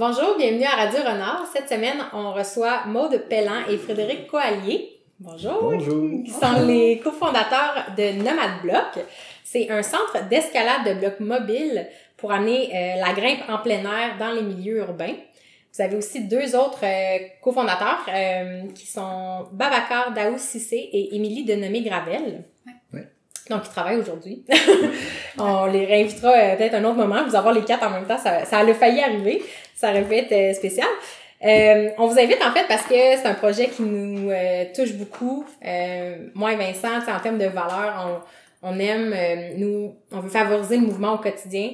Bonjour, bienvenue à Radio Renard. Cette semaine, on reçoit Maude Pellan et Frédéric Coallier. Bonjour. Bonjour. Qui sont les cofondateurs de Nomad Block. C'est un centre d'escalade de blocs mobiles pour amener euh, la grimpe en plein air dans les milieux urbains. Vous avez aussi deux autres euh, cofondateurs euh, qui sont Babacar Daou Sissé et Émilie Denomé-Gravel. Ouais. Donc, ils travaillent aujourd'hui. On les réinvitera euh, peut-être un autre moment. Vous avoir les quatre en même temps, ça, ça a failli arriver. Ça aurait pu être euh, spécial. Euh, on vous invite en fait parce que c'est un projet qui nous euh, touche beaucoup. Euh, moi et Vincent, en termes de valeur, on, on aime, euh, nous, on veut favoriser le mouvement au quotidien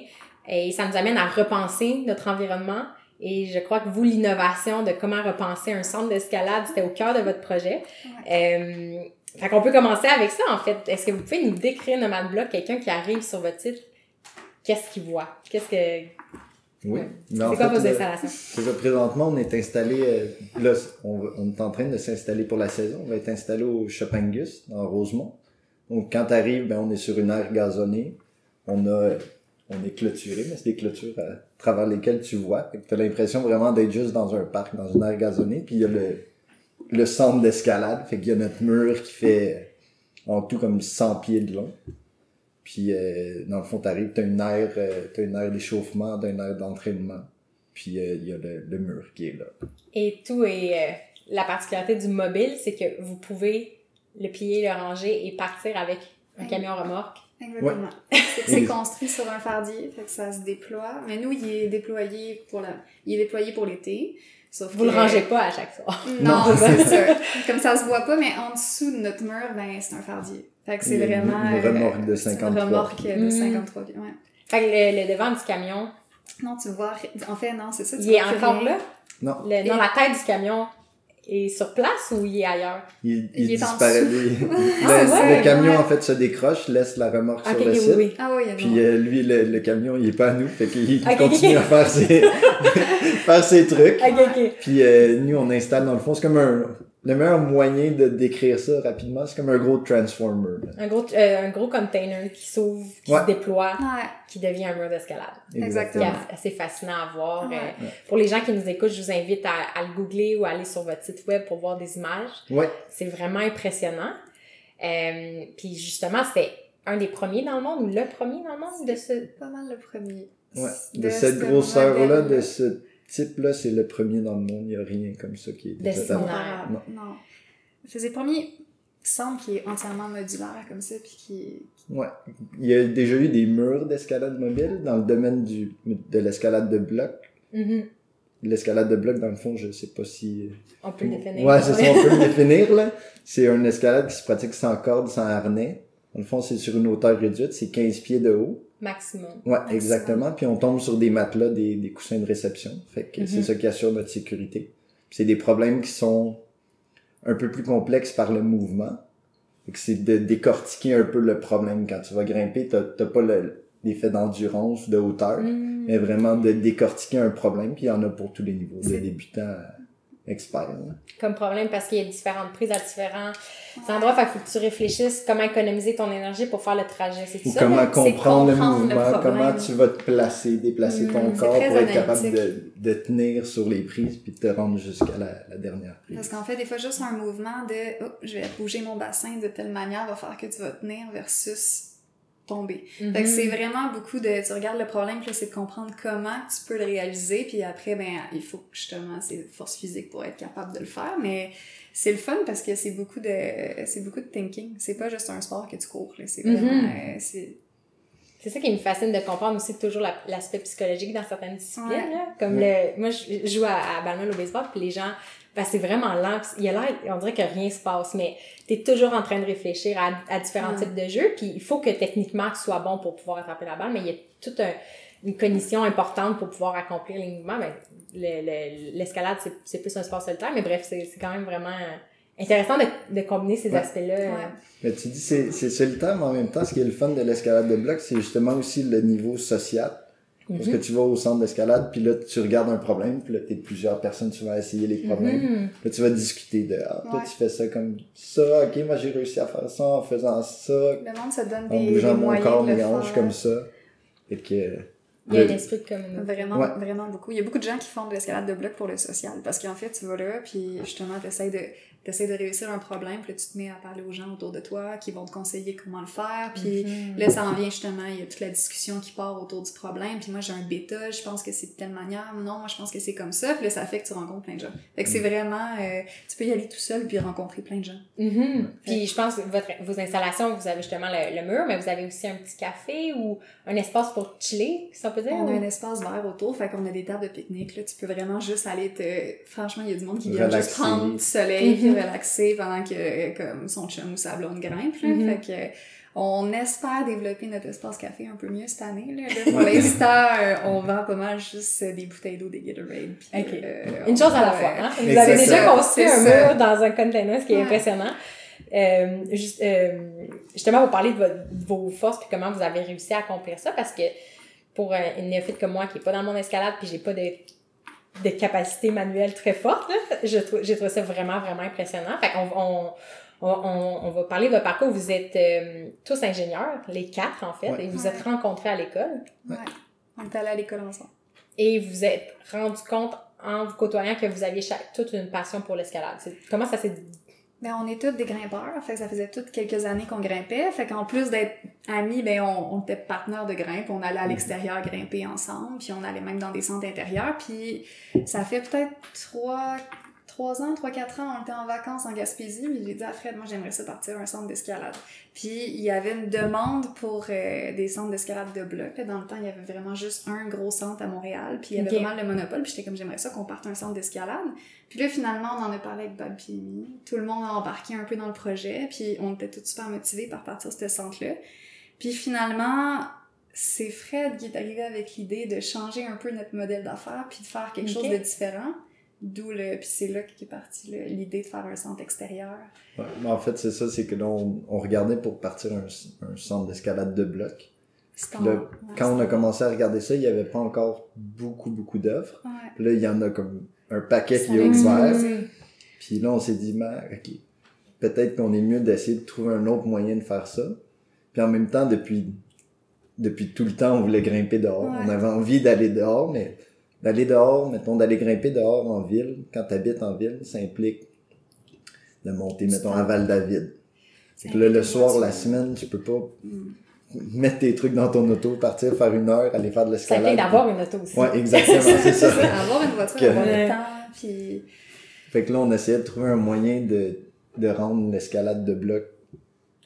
et ça nous amène à repenser notre environnement. Et je crois que vous, l'innovation de comment repenser un centre d'escalade, c'était au cœur de votre projet. Euh, fait qu'on peut commencer avec ça, en fait. Est-ce que vous pouvez nous décrire Nomad Block, quelqu'un qui arrive sur votre site, qu'est-ce qu'il voit? Qu'est-ce que... Oui. Ouais. C'est quoi fait, vos là, installations? c'est ça, présentement, on est installé, euh, là, on, est en train de s'installer pour la saison. On va être installé au Chopangus, dans Rosemont. Donc, quand t'arrives, ben, on est sur une aire gazonnée. On a, on est clôturé, mais c'est des clôtures à travers lesquelles tu vois. Fait que t'as l'impression vraiment d'être juste dans un parc, dans une aire gazonnée. Puis il y a le, le centre d'escalade. Fait qu'il y a notre mur qui fait en tout comme 100 pieds de long. Puis, euh, dans le fond, t'arrives, t'as une aire, euh, t'as une aire d'échauffement, t'as une aire d'entraînement. Puis, euh, il y a le, le mur qui est là. Et tout est... euh, la particularité du mobile, c'est que vous pouvez le plier, le ranger et partir avec un Ouais. camion remorque. Exactement. C'est construit sur un fardier, fait que ça se déploie. Mais nous, il est déployé pour la, il est déployé pour l'été. Sauf Vous que... le rangez pas à chaque soir. Non, Non. c'est ça. Comme ça se voit pas, mais en dessous de notre mur, ben, c'est un fardier. Fait que c'est vraiment... une remorque de c'est une 53 remorque de Mhm. 53 pieds, ouais. Fait que le, le devant du camion, Non, tu vois, en fait, non, c'est ça. tu il est encore rien. là? Non, Le, non, la tête du camion est sur place ou il est ailleurs? il, il, Il est en disparaît. des- Ah, le, ouais, le camion, ouais. en fait, se décroche, laisse la remorque sur le oui, site. oui. Ah oui, il y a Puis euh, lui, le, le camion, il est pas à nous, fait qu'il continue à faire ses, faire ses trucs. Puis euh, nous, on installe dans le fond, c'est comme un... Le meilleur moyen de décrire ça rapidement, c'est comme un gros transformer. là. Un gros, euh, un gros container qui s'ouvre, qui Ouais. se déploie, Ouais, qui devient un mur d'escalade. qui Exactement. est assez fascinant à voir. Ouais. Euh, Pour les gens qui nous écoutent, je vous invite à, à le googler ou à aller sur votre site web pour voir des images. Ouais, C'est vraiment impressionnant. Euh, puis justement, c'est un des premiers dans le monde ou le premier dans le monde de ce... pas mal le premier. ouais. De, De cette ce grosseur-là, de ce type-là, c'est le premier dans le monde. Il n'y a rien comme ça qui est similaire. Non. Non. C'est le premier centre qui est entièrement modulaire comme ça, puis qui Ouais. Il y a déjà eu des murs d'escalade mobile dans le domaine du, de l'escalade de bloc. Mhm. L'escalade de bloc, dans le fond, je sais pas si... On peut le définir. Ouais, c'est ça, on peut le définir, là. C'est une escalade qui se pratique sans corde, sans harnais. Dans le fond, c'est sur une hauteur réduite, c'est 15 pieds de haut. Maximum. Ouais, Maximum. exactement. Puis on tombe sur des matelas, des, des coussins de réception. Fait que Mhm. c'est ça qui assure notre sécurité. C'est des problèmes qui sont un peu plus complexes par le mouvement. C'est de décortiquer un peu le problème. Quand tu vas grimper, t'as t'as pas le- l'effet d'endurance, de hauteur, Mhm. mais vraiment de décortiquer un problème. Puis il y en a pour tous les niveaux, de débutants à experts. là. Comme problème parce qu'il y a différentes prises à différents endroits. Fait qu'il faut que tu réfléchisses comment économiser ton énergie pour faire le trajet. C'est Ou ça? comment comprendre, le comprendre le mouvement, comment tu vas te placer, déplacer ton Mm, corps pour être capable de, de tenir sur les prises puis de te rendre jusqu'à la, la dernière prise. Parce qu'en fait, des fois, juste un mouvement de oh, je vais bouger mon bassin de telle manière va faire que tu vas tenir versus tomber. Mhm. Fait que c'est vraiment beaucoup de. Tu regardes le problème, puis là, c'est de comprendre comment tu peux le réaliser, puis après, ben, il faut justement, c'est force physique pour être capable de le faire, mais c'est le fun parce que c'est beaucoup de. C'est beaucoup de thinking. C'est pas juste un sport que tu cours, là. C'est vraiment. Euh, c'est ça qui me fascine de comprendre aussi toujours la- l'aspect psychologique dans certaines disciplines. Ouais. là. Comme le, moi, je joue à, à Balmain au baseball, puis les gens, ben, c'est vraiment lent. Il y a l'air, on dirait que rien se passe, mais tu es toujours en train de réfléchir à, à différents Ouais. types de jeux. Puis il faut que techniquement tu sois bon pour pouvoir attraper la balle, mais il y a toute un- une cognition importante pour pouvoir accomplir les mouvements. Ben, le- le- L'escalade, c'est- c'est plus un sport solitaire, mais bref, c'est c'est quand même vraiment euh, intéressant de, de combiner ces Ouais. aspects-là. euh, Ouais. Mais tu dis c'est c'est solitaire, mais en même temps, ce qui est le fun de l'escalade de bloc, c'est justement aussi le niveau social. Parce Mhm. que tu vas au centre d'escalade, puis là, tu regardes un problème, puis là, t'es plusieurs personnes, tu vas essayer les problèmes. Mhm. Là, tu vas discuter de, ah, toi, Ouais. tu fais ça comme ça, ok, moi, j'ai réussi à faire ça en faisant ça, Le monde se donne en des, bougeant des mon moyens corps, mes hanches comme ça. Et que, Il y a un esprit de communauté. Vraiment, Ouais. vraiment beaucoup. Il y a beaucoup de gens qui font de l'escalade de bloc pour le social. Parce qu'en fait, tu vas là, puis justement, tu essaies de, t'essaies de réussir un problème, puis là, tu te mets à parler aux gens autour de toi qui vont te conseiller comment le faire. Puis Mhm. là, ça en vient justement, il y a toute la discussion qui part autour du problème. Puis moi, j'ai un bêta, je pense que c'est de telle manière. Non, moi, je pense que c'est comme ça. Puis là, ça fait que tu rencontres plein de gens. Fait que c'est vraiment, euh, tu peux y aller tout seul puis rencontrer plein de gens. Mhm. Puis je pense que votre, vos installations, vous avez justement le, le mur, mais vous avez aussi un petit café ou un espace pour chiller, si on peut dire. On a un espace vert autour, fait qu'on a des tables de pique-nique. Là, tu peux vraiment juste aller te. Franchement, il y a du monde qui vient juste prendre du soleil Mhm. Relaxer pendant que euh, comme son chum ou sa blonde grimpe. Là. Mhm. Fait que on espère développer notre espace café un peu mieux cette année. Là. Là, pour l'instant, euh, on vend pas mal juste des bouteilles d'eau, des Gatorade. puis, Ok. euh, Une chose à la fois. Hein? Vous avez déjà construit un ça. mur dans un container, ce qui est Ouais. impressionnant. Euh, juste, euh, justement, vous parlez de, votre- de vos forces puis comment vous avez réussi à accomplir ça parce que pour un, une néophyte comme moi qui est pas dans mon escalade puis j'ai pas de, de capacité manuelle très forte, là, je trou- j'ai trouvé ça vraiment, vraiment impressionnant. Fait qu'on on, on, on, va parler de votre parcours. Vous êtes euh, tous ingénieurs, les quatre en fait, Ouais. et vous Ouais. êtes rencontrés à l'école Ouais. On est allé à l'école ensemble. et vous êtes rendu compte en vous côtoyant que vous aviez chaque, toute une passion pour l'escalade. C'est- Comment ça s'est Ben, on est tous des grimpeurs, fait que ça faisait toutes quelques années qu'on grimpait, fait qu'en plus d'être amis, ben, on, on était partenaires de grimpe, on allait à l'extérieur grimper ensemble, puis on allait même dans des centres intérieurs, puis ça fait peut-être trois, trois ans, trois, quatre ans, on était en vacances en Gaspésie, puis j'ai dit à Fred, moi j'aimerais ça partir à un centre d'escalade. Puis il y avait une demande pour euh, des centres d'escalade de bloc. Dans le temps, il y avait vraiment juste un gros centre à Montréal, puis il y avait Ok. pas mal de monopole, puis j'étais comme j'aimerais ça qu'on parte à un centre d'escalade. Puis là, finalement, on en a parlé avec Bob Pimi. Tout le monde a embarqué un peu dans le projet, puis on était tous super motivés par partir de ce centre-là. Puis finalement, c'est Fred qui est arrivé avec l'idée de changer un peu notre modèle d'affaires, puis de faire quelque chose de différent. D'où le... Puis c'est là qu'est partie l'idée de faire un centre extérieur. Ouais, mais en fait, c'est ça, c'est que là, on, on regardait pour partir un, un centre d'escalade de bloc. C'est Là, ouais, Quand on a commencé à regarder ça, il n'y avait pas encore beaucoup, beaucoup d'offres. Ouais. Là, il y en a comme un paquet Ça qui est ouvert. Puis là, on s'est dit, OK, peut-être qu'on est mieux d'essayer de trouver un autre moyen de faire ça. Puis en même temps, depuis, depuis tout le temps, on voulait grimper dehors. Ouais. On avait envie d'aller dehors, mais d'aller dehors, mettons, d'aller grimper dehors en ville, quand tu habites en ville, ça implique de monter, mettons, à Val-David. C'est que là, le soir, la semaine, tu peux pas Mm. mettre tes trucs dans ton auto, partir faire une heure, aller faire de Ça l'escalade. implique d'avoir une auto aussi. Ouais, exactement, c'est ça. Avoir une voiture, Que- avoir le temps, puis... Fait que là, on essayait de trouver un moyen de, de rendre l'escalade de bloc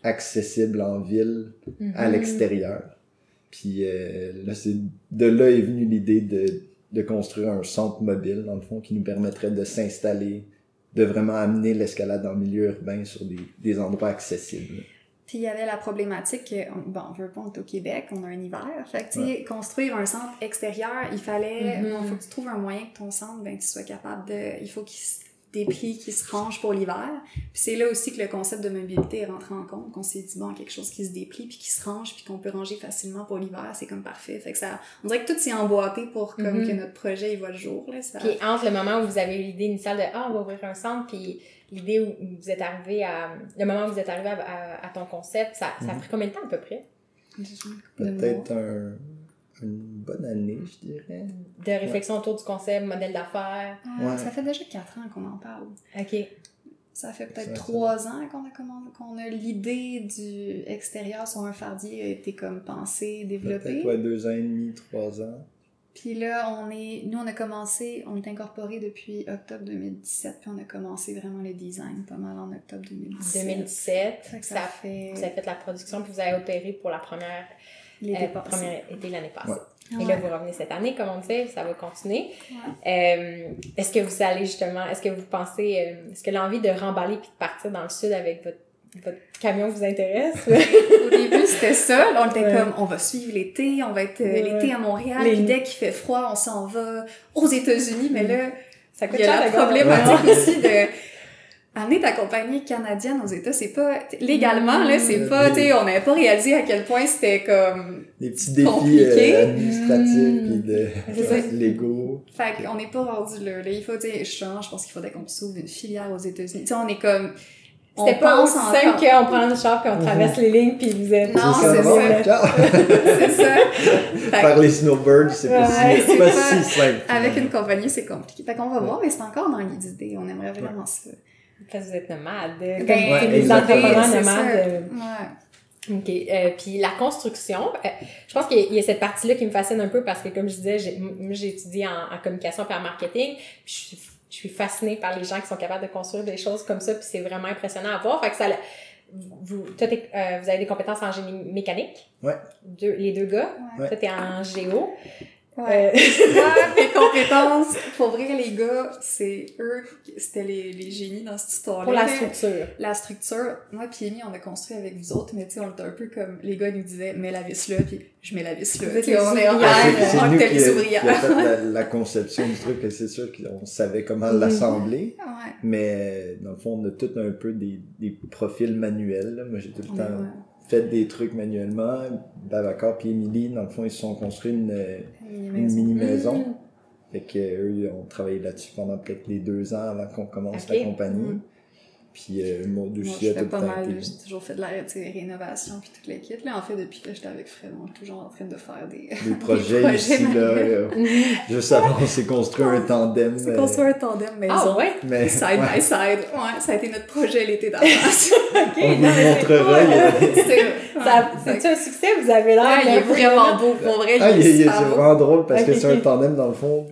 accessible en ville, à Mhm. l'extérieur. Puis euh, là, c'est de là est venue l'idée de, de construire un centre mobile, dans le fond, qui nous permettrait de s'installer, de vraiment amener l'escalade en milieu urbain sur des, des endroits accessibles. Puis il y avait la problématique que, on- bon, on veut pas, on est au Québec, on a un hiver. Fait que, tu sais, construire un centre extérieur, il fallait, Mhm. bon, faut que tu trouves un moyen que ton centre, ben, tu sois capable de, il faut qu'il des prix qui se rangent pour l'hiver. Puis c'est là aussi que le concept de mobilité est rentré en compte, qu'on s'est dit, bon, quelque chose qui se déplie, puis qui se range, puis qu'on peut ranger facilement pour l'hiver, c'est comme parfait. Fait que ça, on dirait que tout s'est emboîté pour comme Mhm. que notre projet, il voit le jour, là. Ça... Puis entre le moment où vous avez eu l'idée initiale de Ah, on va ouvrir un centre, puis l'idée où vous êtes arrivé à. Le moment où vous êtes arrivé à, à- à ton concept, ça, ça a pris combien de temps à peu près? Peut-être un, une bonne année, je dirais. de réflexion autour du concept, modèle d'affaires Ouais. Ça fait déjà quatre ans qu'on en parle. Ok. Ça fait peut-être trois ans qu'on a, qu'on a l'idée du extérieur sur un fardier a été comme pensé, développé. Peut-être ouais, deux ans et demi, trois ans. Puis là, on est, nous on a commencé, on est incorporé depuis octobre 2017, puis on a commencé vraiment le design pas mal en octobre 2017. 2017, Fait que ça, ça fait vous avez fait la production, puis vous avez opéré pour la première, l'été euh, été l'année passée. Ouais. Et Ouais. là, vous revenez cette année, comme on disait, ça va continuer. Ouais. Euh, est-ce que vous allez justement, est-ce que vous pensez, euh, est-ce que l'envie de remballer puis de partir dans le sud avec votre, votre camion vous intéresse? Au début, c'était ça. Là, on était Ouais. comme, on va suivre l'été, on va être euh, Ouais. l'été à Montréal, Les- puis dès qu'il fait froid, on s'en va aux États-Unis. Mais là, ça coûte Il y a gaz. problématique aussi de amener ta compagnie canadienne aux États, c'est pas légalement là, c'est Mm. pas, tu sais, on n'avait pas réalisé à quel point c'était comme Des petits défis Compliqué. euh, administratifs Mm. puis de légaux. fait qu'on n'est pas rendu là, là. il faut tu sais, justement, je pense qu'il faudrait qu'on s'ouvre une filière aux États-Unis. Tu sais, on est comme On C'était pas pense aussi simple qu'on prend le char puis on traverse les lignes puis vous êtes. Non, C'est ça. c'est ça. Faire les snowbirds, c'est pas, Ouais, si, pas pas- si simple. Avec une compagnie, c'est compliqué. Fait qu'on va voir, mais c'est encore dans les idées. On aimerait vraiment ça. Parce que vous êtes nomades. Ben, Comme Ouais, des exactement. entrepreneurs nomades. euh, Ouais. OK. Euh, puis la construction, euh, je pense qu'il y y a cette partie-là qui me fascine un peu parce que, comme je disais, j'ai, étudié en, en communication et en marketing. Puis je suis, je suis fascinée par les gens qui sont capables de construire des choses comme ça. Puis c'est vraiment impressionnant à voir. Fait que ça, vous, toi, euh, vous avez des compétences en génie mécanique? Ouais. Deux, les deux gars? Ouais. Toi, t'es en géo. Ouais. Euh, Ouais, mes compétences. Pour vrai, les gars, c'est eux, qui- c'était les, les génies dans cette histoire-là. pour la structure. La structure, moi puis Amy, on a construit avec vous autres, mais tu sais, on était un peu comme, les gars nous disaient, mets la vis là, puis je mets la vis là. Tu on est en on était les ouvrières. la, la conception du truc, et c'est sûr qu'on savait comment l'assembler, Ouais. mais dans le fond, on a tout un peu des, des profils manuels. là. Moi, j'ai tout le temps ouais. Fait des trucs manuellement. Babacar puis Émilie, dans le fond, ils se sont construits une, Mini une maison. mini-maison. Mm. Fait que eux, ont travaillé là-dessus pendant peut-être les deux ans avant qu'on commence la compagnie. Mhm. Puis euh, Maud Moi, aussi je a tout fais le pas temps mal, j'ai toujours fait de la rénovation puis toute l'équipe. Là, en fait, depuis que j'étais avec Fred, on est toujours en train de faire des, des projets, projets ici, là. euh, juste avant, on s'est construit un tandem. C'est euh, construire un tandem maison. Ah, ouais? mais, Side ouais. by side. Ouais, ça a été notre projet l'été d'avance. OK. On vous montrera. C'est C'est-tu un succès? Vous avez l'air. Ouais, il est vraiment beau, pour vrai. Ah, il, il est c'est vraiment drôle parce que c'est un tandem, dans le fond,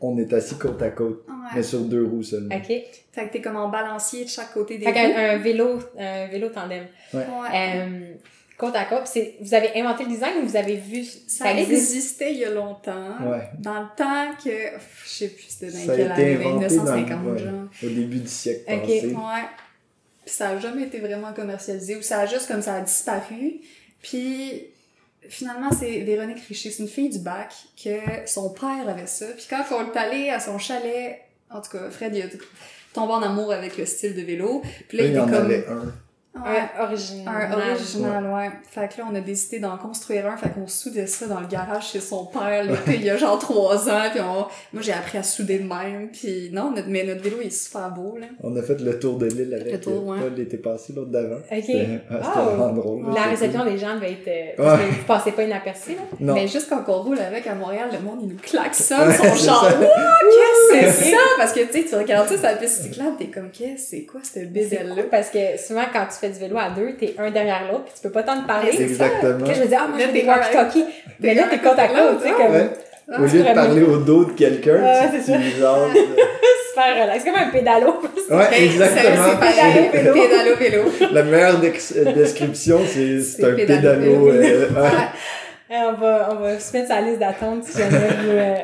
on est assis côte à côte, mais sur deux roues seulement. OK. Fait que t'es comme en balancier de chaque côté des Fait roues. un vélo, un vélo tandem. Ouais. Euh, côte à côte, c'est, vous avez inventé le design ou vous avez vu Ça existait il y a longtemps. Ouais. Dans le temps que. Je sais plus c'était dans Ça a quelle été année, inventé dans le- 1950, ouais. genre. Au début du siècle Ok. passé. Ouais. Puis ça a jamais été vraiment commercialisé ou ça a juste comme ça a disparu. Puis finalement, c'est Véronique Richer, c'est une fille du bac que son père avait ça. Puis quand on est allé à son chalet, en tout cas, Fred, il a tombé en amour avec le style de vélo. Puis là, il il était en comme... avait un. Ouais. un original. Un original, ouais. Fait que là, on a décidé d'en construire un. Fait qu'on soudait ça dans le garage chez son père, l'été, il y a genre trois ans. Puis on... moi, j'ai appris à souder de même. Puis non, notre... mais notre vélo il est super beau, là. On a fait le tour de l'île avec Le tour, euh, ouais. Paul l'été passé, l'autre d'avant. Ok. C'était Oh. vraiment drôle. La réception cool. des gens devait être. euh, Parce Ouais. que vous passez pas inaperçu, là. Non. Mais juste quand on roule avec à Montréal, le monde, il nous klaxonne Ouais, son ça. Qu'est-ce que c'est ça? Parce que tu sais, tu regardes ça sur la piste cyclable, t'es comme, qu'est-ce c'est quoi bébelle-là? cool parce que souvent, quand tu fais du vélo à deux, t'es un derrière l'autre puis tu peux pas tant te parler. C'est. Exactement. Que je me dis, ah, moi, j'ai des walkie-talkie. Mais là, t'es côte à côte, tu sais, comme Ouais. Ah, Au lieu de parler au dos de quelqu'un, Ouais, tu, c'est tu jases. super relax. C'est comme un pédalo. Ouais, C'est exactement. pareil, Pédalo, vélo. pédalo vélo. La meilleure euh, description, c'est c'est C'est un pédalo, euh, ouais. Ouais. Euh, On va, on va se mettre la liste d'attente si jamais vous, euh,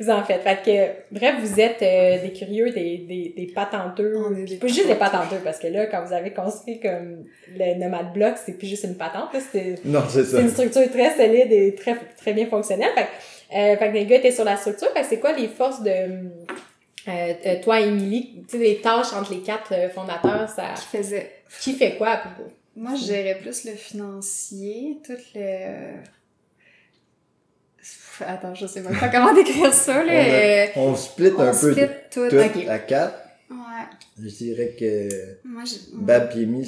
vous, en faites. Fait que, bref, vous êtes euh, des curieux, des, des, des patenteux. On est des pas juste des patenteux, parce que là, quand vous avez construit comme le Nomad Block, c'est plus juste une patente, là, c'était Non, c'est ça. c'est une structure très solide et très, très bien fonctionnelle. Fait que, euh, fait que les gars étaient sur la structure. Fait que c'est quoi les forces de... euh, toi, Émilie, tu sais, les tâches entre les quatre euh, fondateurs, ça... Qui faisait? Qui fait quoi? pour- Moi, je gérais plus le financier, tout le... Attends, je sais même pas comment décrire ça, On, là. a- Euh, on split On un peu split tout tout. Ok. à quatre. Ouais. Je dirais que Moi, je... Bab et Amy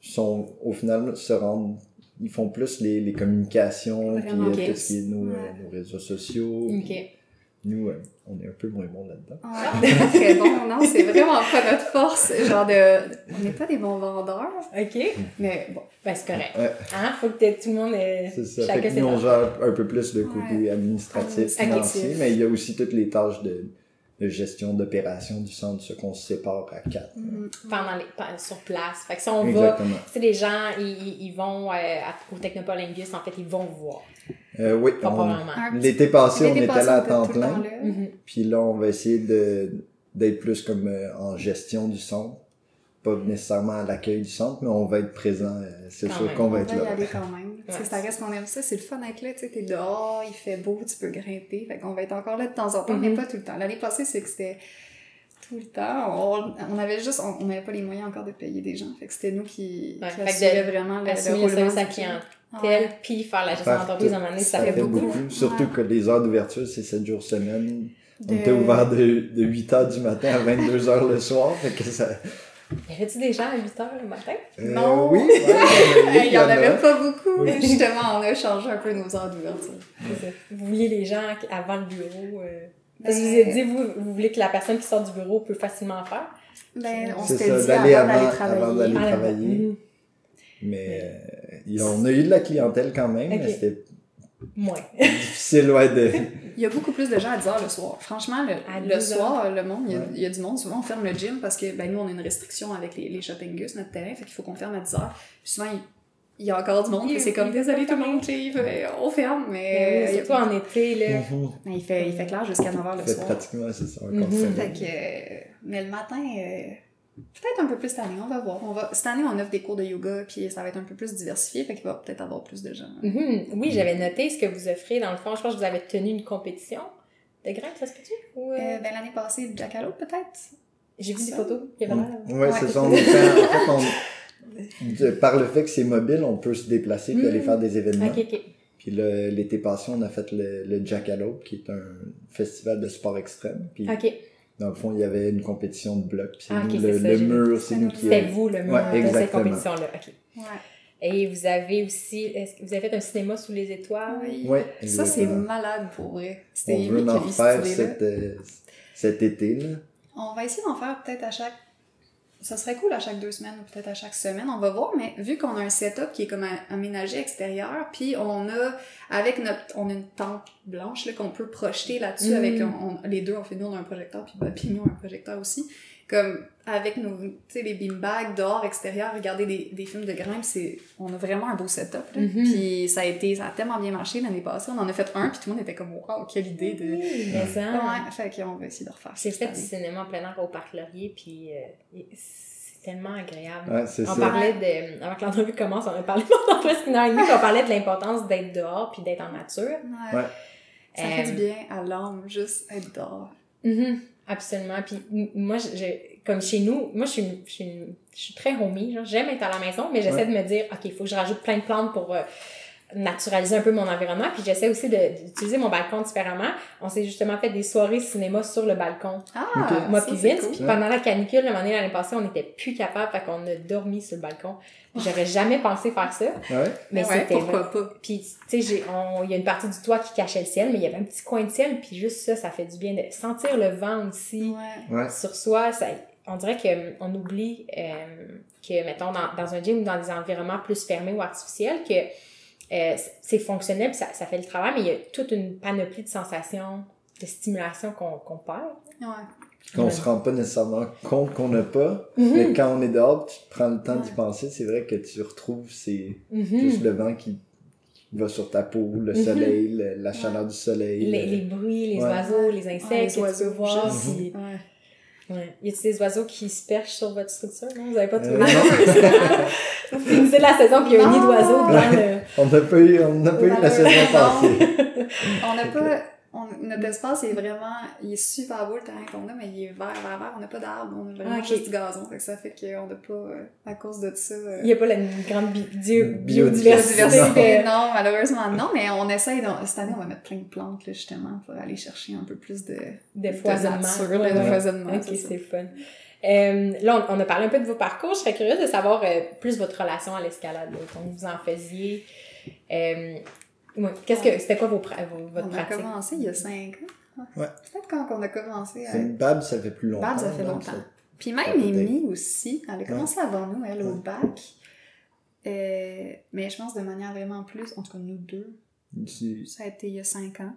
sont, au final, se rendent, ils font plus les, les communications, puis euh, ok. tout ce qui est nos, Ouais. euh, nos réseaux sociaux. Ok. puis Nous, euh, on est un peu moins bons là-dedans. Ouais, on est pas très bon. Non, c'est vraiment pas notre force. Genre de... On n'est pas des bons vendeurs, OK. mais bon. Ben, c'est correct. Ouais. Hein? Faut que tout le monde ait... C'est ça. Chacun Fait que ses nous, on gère un peu plus le côté Ouais. administratif, financier, mais il y a aussi toutes les tâches de, de gestion d'opération du centre, ce qu'on se sépare à quatre. Mhm. pendant les, sur place. Fait que si on va, Exactement. tu sais, les gens, ils, ils- vont euh, au Technopolingus, en fait, ils vont voir. Euh, oui, on- l'été passé, on était passé, là à temps plein. là. Mhm. Puis là, on va essayer de d'être plus comme euh, en gestion du centre. Pas nécessairement à l'accueil du centre, mais on va être présent. euh, c'est Quand sûr même. qu'on On va va être y là. aller quand même. Ouais. ça reste qu'on aime ça. C'est le fun avec là. Tu sais, t'es dehors, il fait beau, tu peux grimper. Fait qu'on va être encore là de temps en temps, mais Mhm. pas tout le temps. L'année passée, c'est que c'était tout le temps. On, on avait juste, on on n'avait pas les moyens encore de payer des gens. Fait que c'était nous qui, Ouais, qui fait que vraiment le, le le roulement service à clientèle, Ouais. puis faire la gestion d'entreprise, à un moment donné, ça Ça fait fait beaucoup. beaucoup. Surtout Ouais. que les heures d'ouverture, c'est 7 jours semaine. On De- était ouvert de, de 8 heures du matin à 22 heures le soir. Fait que ça, Y avait-tu des gens à 8 heures le matin? Euh, Non. Oui, ouais, Il y en a. avait pas beaucoup. Oui. Justement, on a changé un peu nos heures d'ouverture. Vous vouliez les gens avant le bureau. euh, Parce que vous Ben- vous êtes dit, vous, vous voulez que la personne qui sort du bureau peut facilement faire? Ben, on s'était dit avant d'aller travailler. avant d'aller- Ah, travailler. Mhm. Mais euh, on a eu de la clientèle quand même, mais c'était Moins. difficile ouais, de. Il y a beaucoup plus de gens à 10 heures le soir. Franchement, le, le 10 soir, le monde, il y, a, Ouais. il y a du monde. Souvent, on ferme le gym parce que ben, nous, on a une restriction avec les, les shopping gus, notre terrain, fait qu'il faut qu'on ferme à 10 heures. Puis souvent, il, il y a encore du monde, c'est comme désolé tout le monde, Chief, euh, on ferme, mais Mais oui, surtout en été, là. Mhm. mais il, fait, il fait clair jusqu'à 9 heures le Fait soir. pratiquement, c'est ça. Encore ça. Fait que, euh, mais le matin, euh, peut-être un peu plus cette année, on va voir. On va, cette année, on offre des cours de yoga, puis ça va être un peu plus diversifié, fait qu'il va peut-être avoir plus de gens. Mhm. Oui, j'avais noté ce que vous offrez. Dans le fond, je pense que vous avez tenu une compétition de grimpe, ça se peut-tu? Ou, euh, ben, l'année passée, Jack Allo, peut-être? J'ai vu des photos. Il y avait l'air. Ouais, Ouais. c'est ça. On fait- en fait, on- de- par le fait que c'est mobile, on peut se déplacer puis Mhm. aller faire des événements. Ok, ok. Puis l'été passé, on a fait le, le Jackalope, qui est un festival de sport extrême. Puis Ok. Dans le fond, il y avait une compétition de blocs. Puis Ah, ok, nous, c'est le, ça, le mur, c'est nous qui... C'était vous le mur Ouais, de cette exactement. compétition-là. Ouais. Et vous avez aussi. Est-ce que vous avez fait un cinéma sous les étoiles? Oui. Ouais, Ça, c'est malade pour vrai. C'était On veut en faire cet, euh, cet été, là. On va essayer d'en faire peut-être à chaque. Ça serait cool à chaque deux semaines ou peut-être à chaque semaine. On va voir, mais vu qu'on a un setup qui est comme aménagé extérieur, puis on a, avec notre, on a une tente blanche là, qu'on peut projeter là-dessus Mhm. avec, on- on- les deux, on fait nous, on a un projecteur, puis Bob, nous, un projecteur aussi. Comme avec nos, tu sais, les beanbags dehors, extérieur, regarder des, des films de grimpe, c'est, on a vraiment un beau setup. là. Mhm. Puis ça a été, ça a tellement bien marché l'année passée. On en a fait un, puis tout le monde était comme, wow, quelle idée de. Oui, mais ça. Ouais, fait qu'on va essayer de refaire. J'ai fait du cinéma en plein air au Parc Laurier, puis euh, c'est tellement agréable. Ouais, c'est On ça. parlait de. Avant que l'entrevue commence, on a parlé pendant presque une heure et demie, puis on parlait de l'importance d'être dehors puis d'être en nature. Ouais. Ouais. Ça fait Euh, du bien à l'âme, juste être dehors. Mhm, absolument. Puis moi, je, je- comme chez nous, moi, je suis, une- je suis, une- je suis très genre, J'aime être à la maison, mais j'essaie Ouais. de me dire, OK, il faut que je rajoute plein de plantes pour euh, naturaliser un peu mon environnement. Puis j'essaie aussi d'utiliser mon balcon différemment. On s'est justement fait des soirées cinéma sur le balcon. Ah. Moi puis c'est Vince, cool. puis pendant la canicule, l'année l'année passée, on n'était plus capable, fait qu'on a dormi sur le balcon. J'aurais jamais pensé faire ça, Ouais. mais ouais, c'était pourquoi pas? puis, tu sais, j'ai- on- il y a une partie du toit qui cachait le ciel, mais il y avait un petit coin de ciel, puis juste ça, ça fait du bien de sentir le vent aussi Ouais. Ouais. sur soi. Ça, on dirait qu'on oublie euh, que, mettons, dans, dans un gym ou dans des environnements plus fermés ou artificiels, que euh, c'est fonctionnel, puis ça, ça fait le travail, mais il y a toute une panoplie de sensations, de stimulation qu'on qu'on perd. Ouais. Qu'on Ouais. se rend pas nécessairement compte qu'on n'a pas. Mhm. Mais quand on est dehors, tu prends le temps d'y penser, c'est vrai que tu retrouves c'est Mhm. juste le vent qui va sur ta peau, le Mhm. soleil, le- la chaleur du soleil. Les, le- les bruits, les Ouais. oiseaux, les insectes, Ouais, les que tu oiseaux, peux voir. juste. Ouais. Y a-t-il des oiseaux qui se perchent sur votre structure? Non, vous avez pas Euh, trouvé? non. Vous finissez la saison puis il y a un nid d'oiseaux dans le... On n'a pas eu, on n'a pas eu la saison passée. On n'a pas. Notre espace est vraiment. Il est super beau le terrain qu'on a, mais il est vert, vert, vert. On n'a pas d'arbres, on a vraiment Ah, juste du gazon. Fait que ça fait qu'on n'a pas. euh, à cause de ça. euh, Il n'y a pas la grande bi- Biodiversité. biodiversité. Non, malheureusement non, mais on essaye. de- cette année, on va mettre plein de plantes, là, justement, pour aller chercher un peu plus de. de foisonnement. nature, Ouais, de ouais. foisonnement, Ok, c'est fun. Euh, là, on, on a parlé un peu de vos parcours. Je serais curieuse de savoir euh, plus votre relation à l'escalade. là. Donc, vous en faisiez. Euh, ouais. Qu'est-ce que c'était quoi vos, votre on a pratique? commencé il y a 5 ans. Ouais. Peut-être quand on a commencé. C'est À... une Bab, ça fait plus longtemps. Bab, ça fait longtemps. ça- Puis même Amy aussi, elle a commencé avant nous, elle, au Ouais. bac. Euh, mais je pense de manière vraiment plus, en tout cas nous deux, ça a été il y a 5 ans.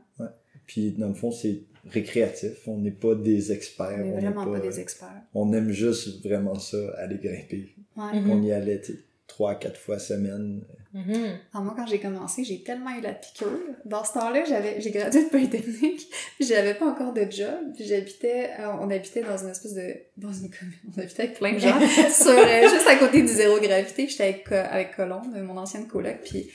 Puis dans le fond, c'est récréatif. On n'est pas des experts. On n'est vraiment pas, des experts. On aime juste vraiment ça, aller grimper. Ouais. On y allait trois, quatre fois semaine. Mhm. Alors moi, quand j'ai commencé, j'ai tellement eu la piqûre. Dans ce temps-là, j'avais, j'ai gradué de Polytechnique, j'avais pas encore de job, puis j'habitais, euh, on habitait dans une espèce de, dans une commune, on habitait avec plein de gens, sur, euh, juste à côté du zéro gravité, j'étais avec, avec Colombe, mon ancienne coloc, puis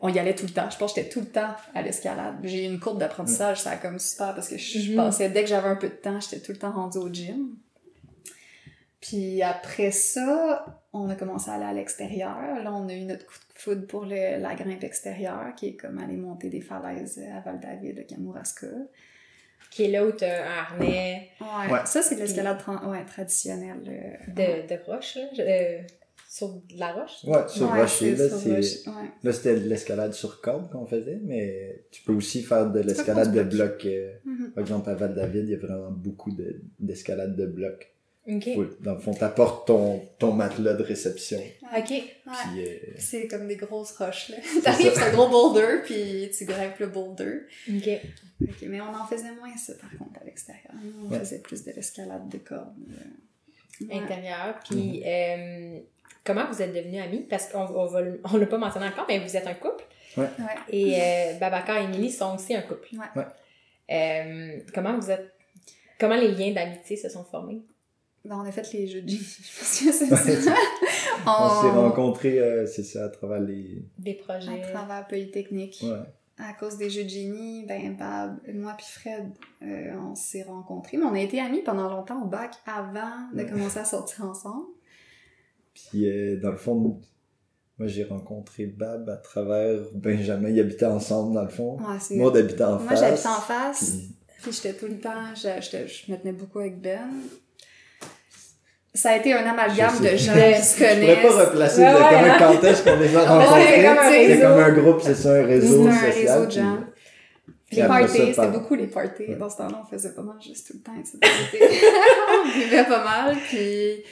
on y allait tout le temps. Je pense que j'étais tout le temps à l'escalade. J'ai eu une courbe d'apprentissage, ça a comme super, parce que je, Mhm. pensais, dès que j'avais un peu de temps, j'étais tout le temps rendue au gym. Puis après ça, on a commencé à aller à l'extérieur. Là, on a eu notre coup de foudre pour le- la grimpe extérieure, qui est comme aller monter des falaises à Val-David, à Kamouraska. qui est là où t'as un harnais Ouais. Ouais. Ça, c'est de l'escalade tra- ouais, traditionnelle. euh, de, de roche, là, je- euh, sur de la roche. Ouais, sur ouais, rocher, là, c'est... Là, c'était de l'escalade sur corde qu'on faisait, mais tu peux aussi faire de l'escalade de faire du bloc. euh, Mhm. Par exemple, à Val-David, il y a vraiment beaucoup de- d'escalade de bloc. Ok. Faut- Dans le fond, t'apportes ton, ton matelas de réception. Ok. Ouais. Euh, C'est comme des grosses roches, là. T'arrives sur un gros boulder, puis tu grimpes le boulder. Ok. Ok, mais on en faisait moins, ça, par contre, à l'extérieur. On Ouais. faisait plus de l'escalade de corde. euh. Ouais. Intérieur. Puis, euh, comment vous êtes devenus amis? Parce qu'on on le- on l'a pas mentionné encore, mais vous êtes un couple. Ouais. Et euh, Babacar et Émilie sont aussi un couple. Ouais. Ouais. Euh, comment vous êtes. Comment les liens d'amitié se sont formés? Ben, on a fait les jeux de Genie. Je pense que c'est ça. on s'est rencontrés, euh, c'est ça, à travers les... Des projets. À travers Polytechnique. Ouais. À cause des jeux de génie, ben Bab, moi puis Fred, euh, on s'est rencontrés. Mais on a été amis pendant longtemps au bac avant de Ouais. commencer à sortir ensemble. Puis, euh, dans le fond, moi, j'ai rencontré Bab à travers Benjamin. Ils habitaient ensemble, dans le fond. Ouais, Maud habitait en moi face. j'habitais en face, Puis, puis j'étais tout le temps, je, je me tenais beaucoup avec Ben. Ça a été un amalgame de gens qui se je pourrais connaissent. pas replacer Ouais, ouais, hein. quand est-ce qu'on les a rencontrés. c'est comme un un groupe, c'est ça, un réseau C'est un social. réseau de gens. puis Les parties, c'était par- beaucoup les parties. Ouais. Dans ce temps-là, on faisait pas mal juste tout le temps. on buvait pas mal, puis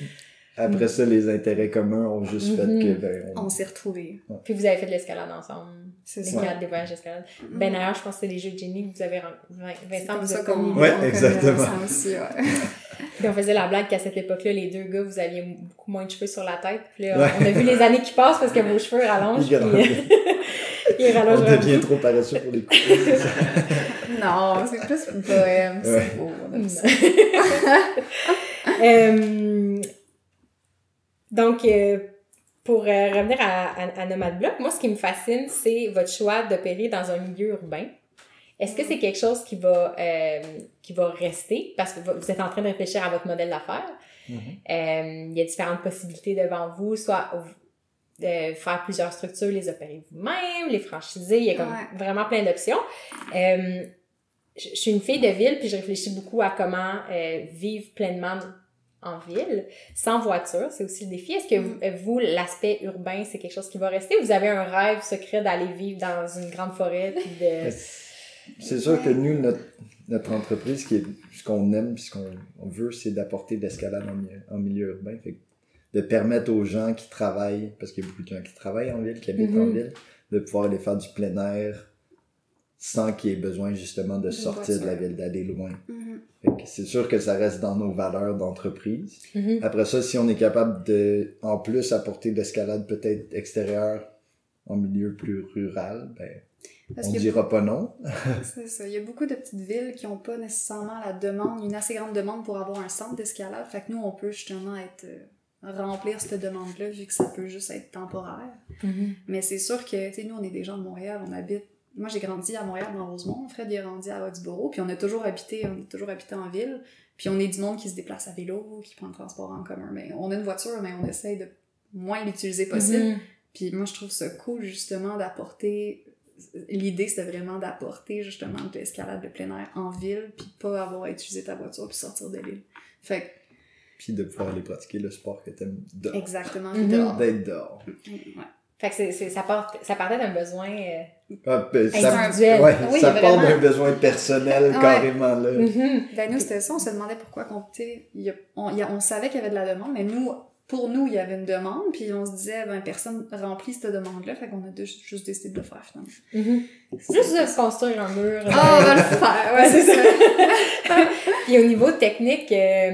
Après ça, les intérêts communs ont juste fait Mhm. que, ben, on- on s'est retrouvés. Puis vous avez fait de l'escalade ensemble. C'est Des, ça. des voyages d'escalade. Mhm. Ben d'ailleurs, je pense que c'est les jeux de génie que vous avez rencontrés. Vincent, comme vous ça a qu'on connu. Ouais, on connaît exactement. Aussi, ouais. Puis on faisait la blague qu'à cette époque-là, les deux gars, vous aviez beaucoup moins de cheveux sur la tête. Puis là, Ouais. on a vu les années qui passent parce que vos cheveux rallongent. Ils puis, ils on rallongent vraiment. devient trop paresseux pour les ça. Non, c'est plus une bohème, Ouais. c'est beau. on aime ça. Euh, donc, euh, pour euh, revenir à, à, à Nomad Block, moi, ce qui me fascine, c'est votre choix d'opérer dans un milieu urbain. Est-ce que c'est quelque chose qui va, euh, qui va rester? Parce que vous êtes en train de réfléchir à votre modèle d'affaires? Euh, il y a différentes possibilités devant vous, soit euh, faire plusieurs structures, les opérer vous-même, les franchiser, il y a comme Ouais. vraiment plein d'options. Euh, je je suis une fille de ville, puis je réfléchis beaucoup à comment euh, vivre pleinement en ville, sans voiture, c'est aussi le défi. Est-ce que vous, euh, vous, l'aspect urbain, c'est quelque chose qui va rester ou vous avez un rêve secret d'aller vivre dans une grande forêt puis de... C'est sûr que nous, notre, notre entreprise, qui est, ce qu'on aime ce qu'on on veut, c'est d'apporter de l'escalade en, milieu- en milieu urbain. Fait de permettre aux gens qui travaillent, parce qu'il y a beaucoup de gens qui travaillent en ville, qui habitent en Mhm. ville, de pouvoir aller faire du plein air sans qu'il y ait besoin justement de sortir de la ville, d'aller loin. Mhm. Que c'est sûr que ça reste dans nos valeurs d'entreprise. Mhm. Après ça, si on est capable de, en plus, apporter de l'escalade peut-être extérieure en milieu plus rural, ben, Parce on a dira pas non. C'est ça. Il y a beaucoup de petites villes qui n'ont pas nécessairement la demande, une assez grande demande pour avoir un centre d'escalade. Fait que nous, on peut justement être euh, remplir cette demande-là, vu que ça peut juste être temporaire. Mhm. Mais c'est sûr que, tu sais, nous, on est des gens de Montréal, on habite. Moi, j'ai grandi à Montréal, dans Rosemont. Fred, il a grandi à Roxborough. Puis on a toujours habité, on a toujours habité en ville. Puis on est du monde qui se déplace à vélo, qui prend le transport en commun. Mais on a une voiture, mais on essaye de moins l'utiliser possible. Mhm. Puis moi, je trouve ça cool, justement, d'apporter. L'idée, c'était vraiment d'apporter, justement, de l'escalade de plein air en ville, puis pas avoir à utiliser ta voiture, puis sortir de l'île. Fait que, Puis de pouvoir aller pratiquer le sport que t'aimes dehors. exactement, Mhm. puis dehors. D'être dehors. Ouais. Fait que c'est, c'est- ça, part, ça partait d'un besoin... euh, Ah, ben, ça, Individuel. ouais, Oui, ça part d'un besoin personnel Ouais. carrément là. mhm. Ben nous, c'était ça, on se demandait pourquoi qu'on, tu sais, il y a- on, a- on savait qu'il y avait de la demande, mais nous, pour nous, il y avait une demande, puis on se disait, ben personne remplit cette demande-là, fait qu'on a de- juste décidé de le faire, finalement. Mhm. Juste de se construire un mur. Ah, on va le faire, ouais, c'est ça. Puis au niveau technique, euh,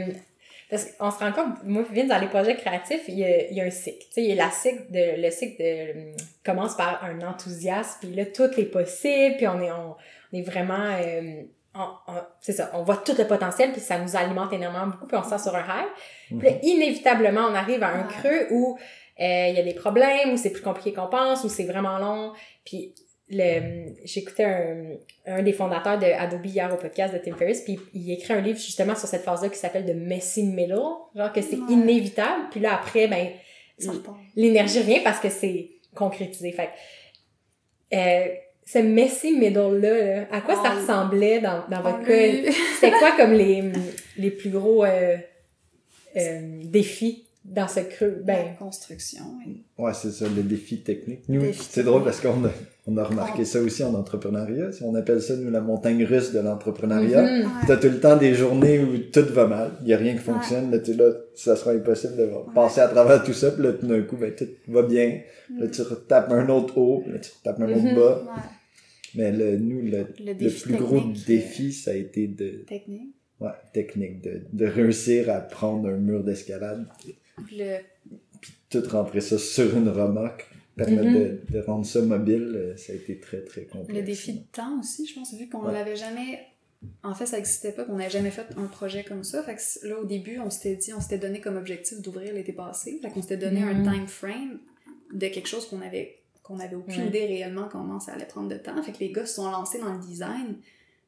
parce qu'on se rend compte, moi, Vivine, dans les projets créatifs, il y a, il y a un cycle. Tu sais, il y a la cycle de, le cycle de, hum, commence par un enthousiasme, puis là, tout est possible, puis on est, on, on est vraiment, euh, on- on- c'est ça, on voit tout le potentiel, puis ça nous alimente énormément beaucoup, puis on se sent sur un high. Puis là, inévitablement, on arrive à un creux où euh, il y a des problèmes, où c'est plus compliqué qu'on pense, où c'est vraiment long. Puis j'écoutais un, un des fondateurs de Adobe hier au podcast de Tim Ferriss, puis il écrit un livre justement sur cette phase-là qui s'appelle The Messy Middle, genre que c'est Ouais. inévitable. Puis là, après, ben, l'énergie revient parce que c'est concrétisé. Fait euh, ce messy middle-là, là, à quoi ça ressemblait dans, dans votre Oh, cas? oui. C'était quoi comme les, les plus gros euh, euh, défis dans ce creux? La Ben, construction. oui. Ouais, c'est ça, le défi technique. Nous, c'est drôle parce qu'on a, on a remarqué ça aussi en entrepreneuriat. On appelle ça, nous, la montagne russe de l'entrepreneuriat. mhm. Ouais. T'as tout le temps des journées où tout va mal, il y a rien qui fonctionne, là, tu là, ça sera impossible de passer à travers tout ça, puis là, tout d'un coup, ben, tout va bien, là, tu retapes un autre haut, puis là, tu retapes un autre bas. Ouais. Mais le, nous, le, Le le défi plus gros défi, ça a été de, Technique. ouais, technique, de, de réussir à prendre un mur d'escalade, Le tout rentrer ça sur une remorque, permettre Mhm. de, de rendre ça mobile, euh, ça a été très, très complexe. Le défi de temps aussi, je pense, vu qu'on Ouais. l'avait jamais. En fait, ça n'existait pas, qu'on n'avait jamais fait un projet comme ça. Fait que là, au début, on s'était dit, on s'était donné comme objectif d'ouvrir l'été passé. Fait qu'on s'était donné un Mhm. time frame de quelque chose qu'on avait qu'on avait aucune Ouais. idée réellement comment ça allait prendre de temps. Fait que les gars se sont lancés dans le design,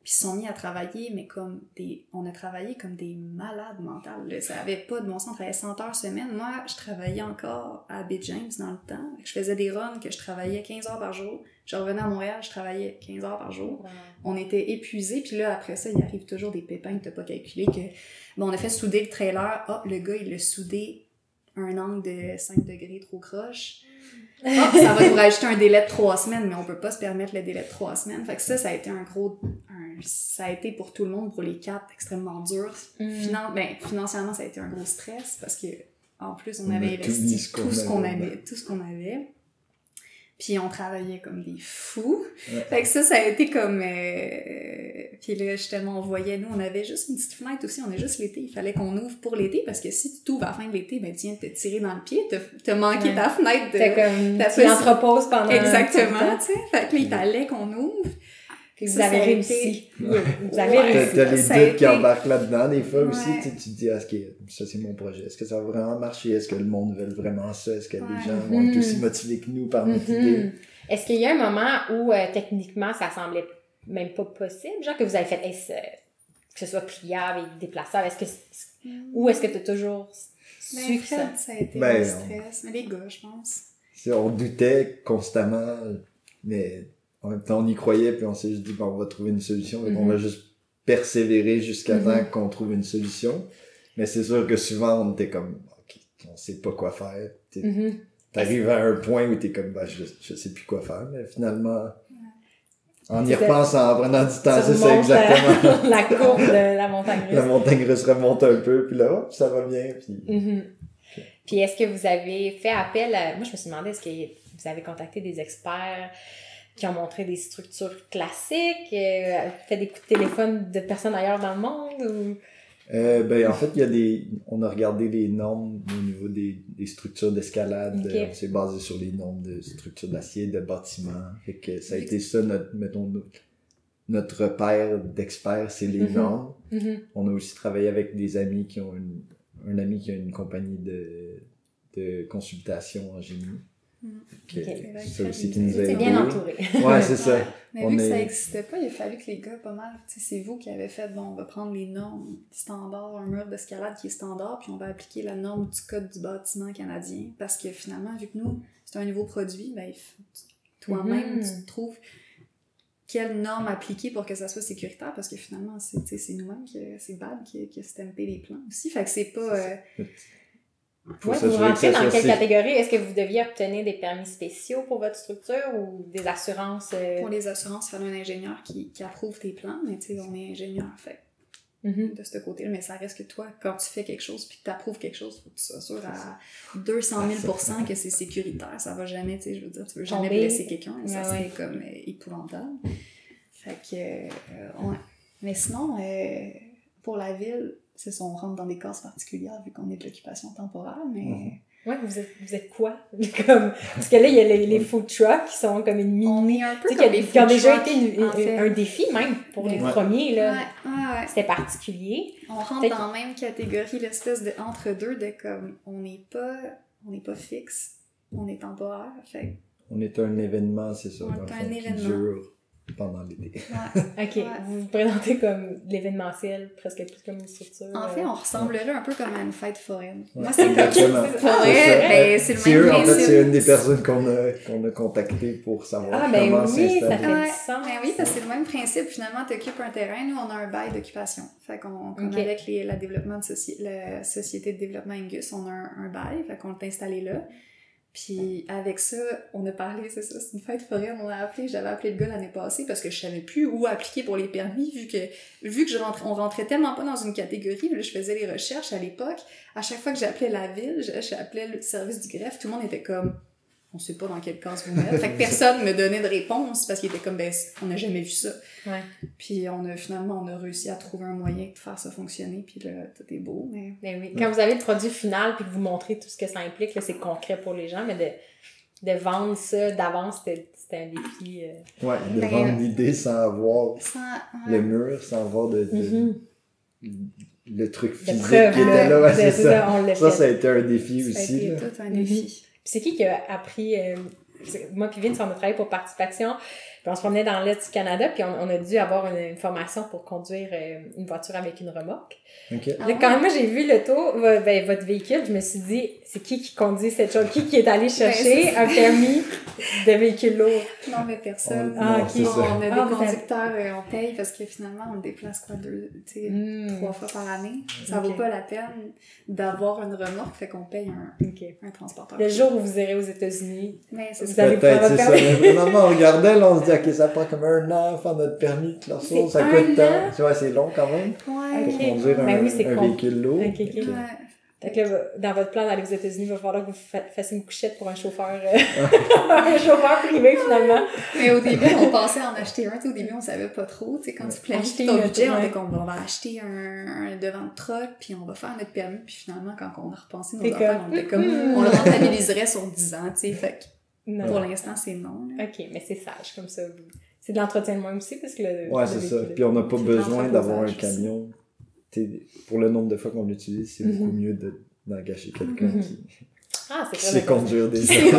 puis se sont mis à travailler, mais comme des. On a travaillé comme des malades mentales. là. Ça avait pas de bon sens. On travaillait 100 heures semaine. Moi, je travaillais encore à Bay James dans le temps. Je faisais des runs que je travaillais 15 heures par jour. Je revenais à Montréal, je travaillais 15 heures par jour. On était épuisés, puis là, après ça, il arrive toujours des pépins que t'as pas calculé. Que, bon, on a fait souder le trailer. Ah, le gars, il l'a soudé un angle de 5 degrés trop croche. Ah, ça va nous rajouter un délai de 3 semaines, mais on peut pas se permettre le délai de 3 semaines. Fait que ça, ça a été un gros. Ça a été pour tout le monde, pour les quatre, extrêmement dur. Mhm. Finan- ben, financièrement, ça a été un gros stress parce que, en plus, on avait investi tout ce qu'on avait. avait, tout ce qu'on avait. Puis on travaillait comme des fous. Ouais. Fait que ça, ça a été comme... euh, Puis là, justement, on voyait, nous, on avait juste une petite fenêtre aussi, on est juste l'été. Il fallait qu'on ouvre pour l'été, parce que si tu t'ouvres à la fin de l'été, ben tu viens te tirer dans le pied, t'as t'as manqué Ouais. ta fenêtre de... Comme, T'as tu fait- l'entreposes pendant Exactement, tu sais. Fait que là, il fallait qu'on ouvre. Puis vous avez réussi. vous avez réussi. t'as les doutes qui embarquent là-dedans, des fois aussi, Ouais. tu, te dis, est-ce que ça c'est mon projet, est-ce que ça va vraiment marcher, est-ce que le monde veut vraiment ça, est-ce que Ouais. les gens vont être Mhm. aussi motivés que nous par notre Mhm. idée? Est-ce qu'il y a un moment où euh, techniquement ça semblait même pas possible, genre que vous avez fait que ce soit pliable et déplaçable, est-ce que c'est- ou est-ce que tu as toujours su Ben, que ça? Ça a été Ben, le on- stress. Mais les gars, je pense. On doutait constamment, mais en même temps on y croyait, puis on s'est juste dit, bon, on va trouver une solution, on Mhm. va juste persévérer jusqu'à Mhm. temps qu'on trouve une solution. Mais c'est sûr que souvent on était comme, ok, on sait pas quoi faire. Mhm. T'arrives à un point où t'es comme, bah, je, je sais plus quoi faire, mais finalement, en y repensant, en prenant du temps, c'est ça la- exactement. la courbe de la montagne russe. La montagne russe remonte un peu, puis là, hop, ça va bien, puis... Mhm. Puis est-ce que vous avez fait appel à... Moi, je me suis demandé, est-ce que vous avez contacté des experts? Qui ont montré des structures classiques, euh, fait des coups de téléphone de personnes ailleurs dans le monde ou... Euh, ben, en fait, il y a des, on a regardé les normes au niveau des, des structures d'escalade. Euh, On s'est basé sur les normes de structures d'acier, de bâtiments. Fait que ça a été ça, notre, mettons, notre, repère d'experts, c'est les Mhm. normes. Mhm. On a aussi travaillé avec des amis qui ont une, un ami qui a une compagnie de, de consultation en génie. C'est ça aussi qui nous bien entouré. Ouais, c'est ça. Mais On vu que ça n'existait pas, il a fallu que les gars, pas mal, c'est vous qui avez fait, bon, on va prendre les normes standards, un mur d'escalade qui est standard, puis on va appliquer la norme du code du bâtiment canadien. Parce que finalement, vu que nous, c'est un nouveau produit, ben, toi-même, Mhm. tu trouves quelle norme appliquer pour que ça soit sécuritaire, parce que finalement, c'est nous-mêmes, que c'est Bad qui, qui a stampé les plans aussi. Fait que c'est pas. euh, Faut Ouais, vous rentrez dans quelle catégorie? Est-ce que vous deviez obtenir des permis spéciaux pour votre structure ou des assurances? euh, pour les assurances, il fallait un ingénieur qui, qui approuve tes plans, mais tu sais, on est ingénieur, fait mhm. de ce côté-là, mais ça reste que toi, quand tu fais quelque chose puis que tu approuves quelque chose, faut que tu sois sûr à 200 000 que c'est sécuritaire. Ça va jamais, tu sais, je veux dire, tu veux jamais Tomber. blesser quelqu'un, ça Ouais, serait ouais. comme euh, épouvantable. Fait que, euh, ouais. Mais sinon, euh, pour la ville, c'est ça, on rentre dans des cases particulières vu qu'on est de l'occupation temporaire, mais Mhm. Ouais, vous êtes, vous êtes quoi? comme, parce que là, il y a les, les food trucks qui sont comme une mini. on est un peu Tu sais, comme qui, ont déjà été une- en fait. un défi même pour les Ouais. premiers, là. Ouais, ouais, ouais. C'était particulier. On rentre dans la même catégorie, l'espèce de entre-deux de comme on n'est pas on n'est pas fixe, on est temporaire. Fait On est un événement, c'est ça, On est fond, un qui événement. dure pendant l'été. Ouais. OK. Ouais. Vous vous présentez comme l'événementiel, presque plus comme une structure. En fait, euh, on ressemblerait un peu comme à une fête foraine. Ouais, Moi, c'est comme exactement. Pour Ah, vrai, c'est le même eux, en fait, principe. c'est une des personnes qu'on a, qu'on a contactées pour savoir Ah, ben comment oui, ça fait Ouais, du sens. Ben oui, parce que c'est le même principe. Finalement, tu occupes un terrain, nous, on a un bail d'occupation. Fait qu'on, comme avec les, la, développement de soci- la société de développement Angus, on a un, un bail, fait qu'on l'a installé là. Puis avec ça, on a parlé, c'est ça, c'est une fête foraine, on a appelé, j'avais appelé le gars l'année passée parce que je savais plus où appliquer pour les permis, vu que, vu que je rentrais, on rentrait tellement pas dans une catégorie, là, je faisais les recherches à l'époque, à chaque fois que j'appelais la ville, j'appelais le service du greffe, tout le monde était comme, on sait pas dans quelle case vous mettre. Fait que personne me donnait de réponse parce qu'il était comme, ben, on n'a jamais vu ça. Ouais. Puis on a finalement, on a réussi à trouver un moyen de faire ça fonctionner, puis là, tout est beau, mais... Ben oui. Quand vous avez le produit final puis que vous montrez tout ce que ça implique, là, c'est concret pour les gens, mais de, de vendre ça d'avance, c'était c'était un défi. euh. Ouais, de Ben, vendre l'idée sans avoir Sans... le mur, sans avoir de, de- Mhm. le truc physique preuve, qui était là. Ouais, c'est ça. Ça, ça a été un défi Ça a aussi. été là. tout un défi. C'est qui qui a appris... euh, moi puis Vince, on a travaillé pour Participation, puis on se promenait dans l'Est du Canada, puis on, on a dû avoir une, une formation pour conduire euh, une voiture avec une remorque. Ah Là, quand moi j'ai vu l'auto, vo- ben, votre véhicule, je me suis dit, c'est qui qui conduit cette chose? Qui qui est allé chercher Ben, c'est un permis de véhicule lourd? Non, mais personne. On- Ah, non, ok. c'est On a des Ah, vous avez- conducteurs, euh, on paye parce que finalement, on déplace quoi, deux, tu sais, Hmm. trois fois par année. Ça Ok. vaut pas la peine d'avoir une remorque, fait qu'on paye un, transporteur. Le jour où vous irez aux États-Unis, Vous allez pouvoir vraiment, on regardait, là, on se dit, OK, ça prend comme un an faire notre permis de leur source. Ça un coûte an? tant. Tu vois, c'est long quand même Ouais. pour Ok. conduire un, Ben oui, c'est un con. véhicule lourd. Ouais. Fait que là, dans votre plan d'aller aux États-Unis, il va falloir que vous fa- fassiez une couchette pour un chauffeur, euh, un chauffeur privé finalement. Mais au début, on pensait en acheter un. Au début, on savait pas trop. Tu sais, quand tu planifies ton une budget, on était comme, bon, on va acheter un, un devant de truck, puis on va faire notre permis. Puis finalement, quand on a repensé nos affaires, comme, on était comme, hmm. on le rentabiliserait sur 10 ans, tu sais. Fait que Non. pour l'instant, c'est non. là. Ok, mais c'est sage comme ça. vous- C'est de l'entretien de même aussi parce que le. Ouais, c'est ça. Puis on n'a pas besoin d'avoir un camion. T'sais, pour le nombre de fois qu'on l'utilise, c'est beaucoup mieux de- d'engager quelqu'un Mhm. qui, Ah, c'est conduire des C'est gens.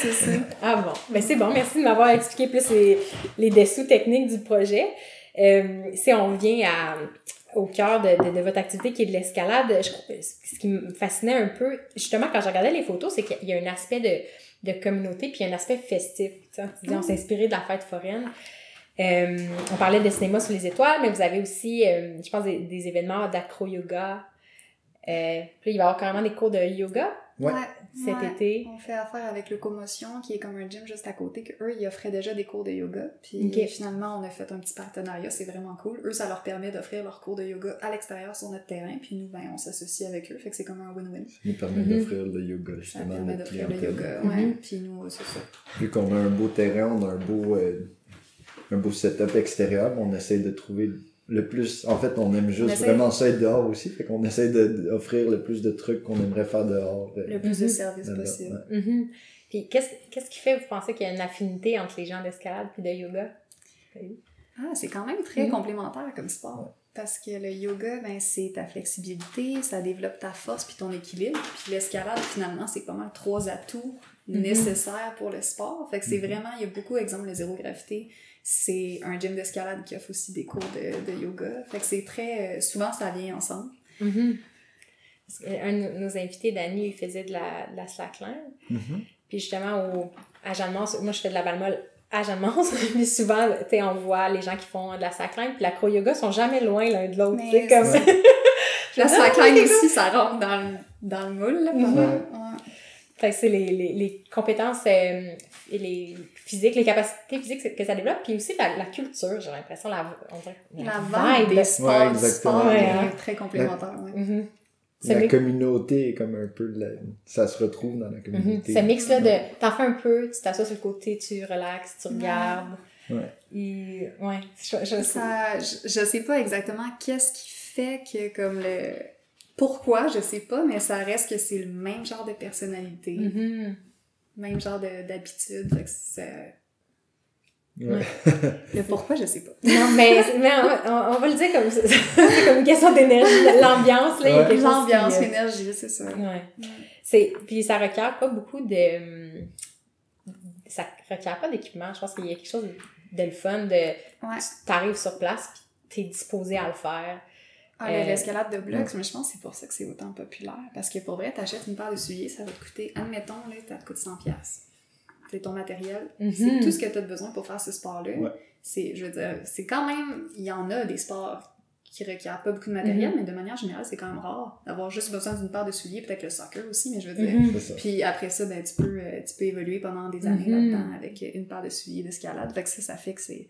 c'est ça. Ah bon, ben c'est bon, merci de m'avoir expliqué plus les, les dessous techniques du projet. Euh, si on vient à, au cœur de, de, de votre activité qui est de l'escalade, je crois- ce qui me fascinait un peu, justement quand je regardais les photos, c'est qu'il y a un aspect de, de communauté puis un aspect festif. Tu sais, tu dis, on s'est inspiré de la fête foraine. Euh, on parlait de cinéma sous les étoiles, mais vous avez aussi, euh, je pense, des, des événements d'acro-yoga. Euh, puis il va y avoir carrément des cours de yoga Ouais. cet Ouais. été. On fait affaire avec Locomotion, qui est comme un gym juste à côté, que eux, ils offraient déjà des cours de yoga. Puis finalement, on a fait un petit partenariat, c'est vraiment cool. Eux, ça leur permet d'offrir leurs cours de yoga à l'extérieur sur notre terrain, puis nous, ben, on s'associe avec eux. Fait que c'est comme un win-win. Ça nous permet Mhm. d'offrir le yoga, Ça justement, à permet notre d'offrir le yoga, Mhm. ouais. Puis nous, c'est ça. Vu qu'on a un beau terrain, on a un beau, euh, un beau setup extérieur, on essaie de trouver le plus. En fait, on aime juste vraiment ça être dehors aussi, fait qu'on essaie de- d'offrir le plus de trucs qu'on aimerait faire dehors. Le plus de Mhm. services possible. ouais. Mhm. Puis qu'est-ce qu'est-ce qui fait, vous pensez qu'il y a une affinité entre les gens d'escalade puis de yoga? Ah, c'est quand même très Mhm. complémentaire comme sport. Parce que le yoga, ben, c'est ta flexibilité, ça développe ta force puis ton équilibre. Puis l'escalade, finalement, c'est pas mal trois atouts nécessaires pour le sport. Fait que c'est vraiment, il y a beaucoup d'exemples de zéro gravité. C'est un gym d'escalade qui offre aussi des cours de, de yoga. Fait que c'est très... euh, Souvent, ça vient ensemble. Mhm. Parce que Un de nos invités, Dani, il faisait de la, de la slackline. Mhm. Puis justement, au, à Jeanne-Mance, moi je fais de la balle molle à Jeanne-Mance, puis souvent, tu sais, on voit les gens qui font de la slackline, puis l'acro-yoga sont jamais loin l'un de l'autre. tu sais, Mais comme... c'est La slackline aussi, ça rentre dans le, dans le moule, là, Mhm. Fait que c'est les, les, les compétences euh, et les physiques, les capacités physiques que ça développe, puis aussi la, la culture, j'ai l'impression, la, on dirait, La vibe des sports, Ouais, exactement. sport Ouais, est hein. très complémentaire. ouais. Mhm. Ce La mix- communauté est comme un peu. de la- Ça se retrouve dans la Mhm. communauté. Ce mix-là de. T'en fais un peu, tu t'assois sur le côté, tu relaxes, tu Ouais. regardes. Ouais. Et, ouais. Je, je, Ça, je, je sais pas exactement qu'est-ce qui fait que comme le pourquoi, je sais pas, mais ça reste que c'est le même genre de personnalité, Mhm. même genre de- d'habitude. Fait que c'est- Ouais. Le pourquoi, je sais pas. Non, mais, mais on, on- va le dire comme ça. C'est comme une question d'énergie, l'ambiance, là. Ouais. L'ambiance, euh, l'énergie, c'est ça. Ouais. C'est, puis ça requiert pas beaucoup de. Ça requiert pas d'équipement. Je pense qu'il y a quelque chose de le fun de Ouais. t'arrives sur place puis t'es disposé à le faire. Ah, Euh, l'escalade de blocs, mais je pense que c'est pour ça que c'est autant populaire. Parce que pour vrai, t'achètes une paire de souliers, ça va te coûter, admettons, là, ça te coûte 100$. piastres. C'est ton matériel. Mhm. C'est tout ce que t'as besoin pour faire ce sport-là. Ouais. C'est, je veux dire, c'est quand même, il y en a des sports qui requièrent pas beaucoup de matériel, Mhm. mais de manière générale, c'est quand même rare d'avoir juste besoin d'une paire de souliers, peut-être le soccer aussi, mais je veux dire. Mhm. Puis après ça, ben, tu, peux, euh, tu peux évoluer pendant des années là-dedans avec une paire de souliers d'escalade. Fait que ça, ça fait que c'est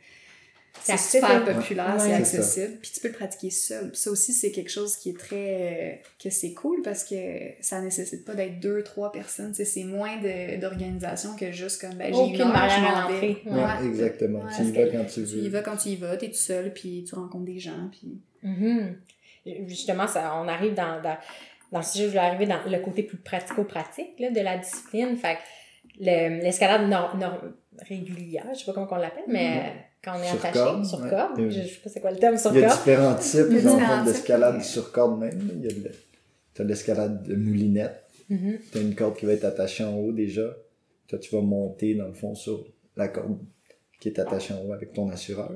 C'est super accessible. populaire, Ouais. c'est accessible. Puis tu peux le pratiquer seul. Puis ça aussi, c'est quelque chose qui est très... euh, que c'est cool parce que ça nécessite pas d'être deux, trois personnes. Tu sais, c'est moins de- d'organisation que juste comme, ben, j'ai Aucune une l'entrée. Ouais, Ouais. exactement. Ouais, tu y vas quand tu Tu y veux. vas quand tu y vas, t'es tout seul, puis tu rencontres des gens, puis... Mhm. Justement, ça, on arrive dans, dans, dans le sujet, je voulais arriver dans le côté plus pratico-pratique là, de la discipline. Fait que le- l'escalade nor- nor- régulière, je sais pas comment on l'appelle, mais quand on est Sur attaché corde, sur ouais. corde, Et- je, je sais pas c'est quoi le terme sur Il y a corde. différents types Il y a dans le différents fond, types, d'escalade mais- sur corde même. Il y a le- t'as l'escalade de moulinette. Mhm. T'as une corde qui va être attachée en haut déjà. Toi, tu vas monter dans le fond sur la corde qui est attachée en haut avec ton assureur.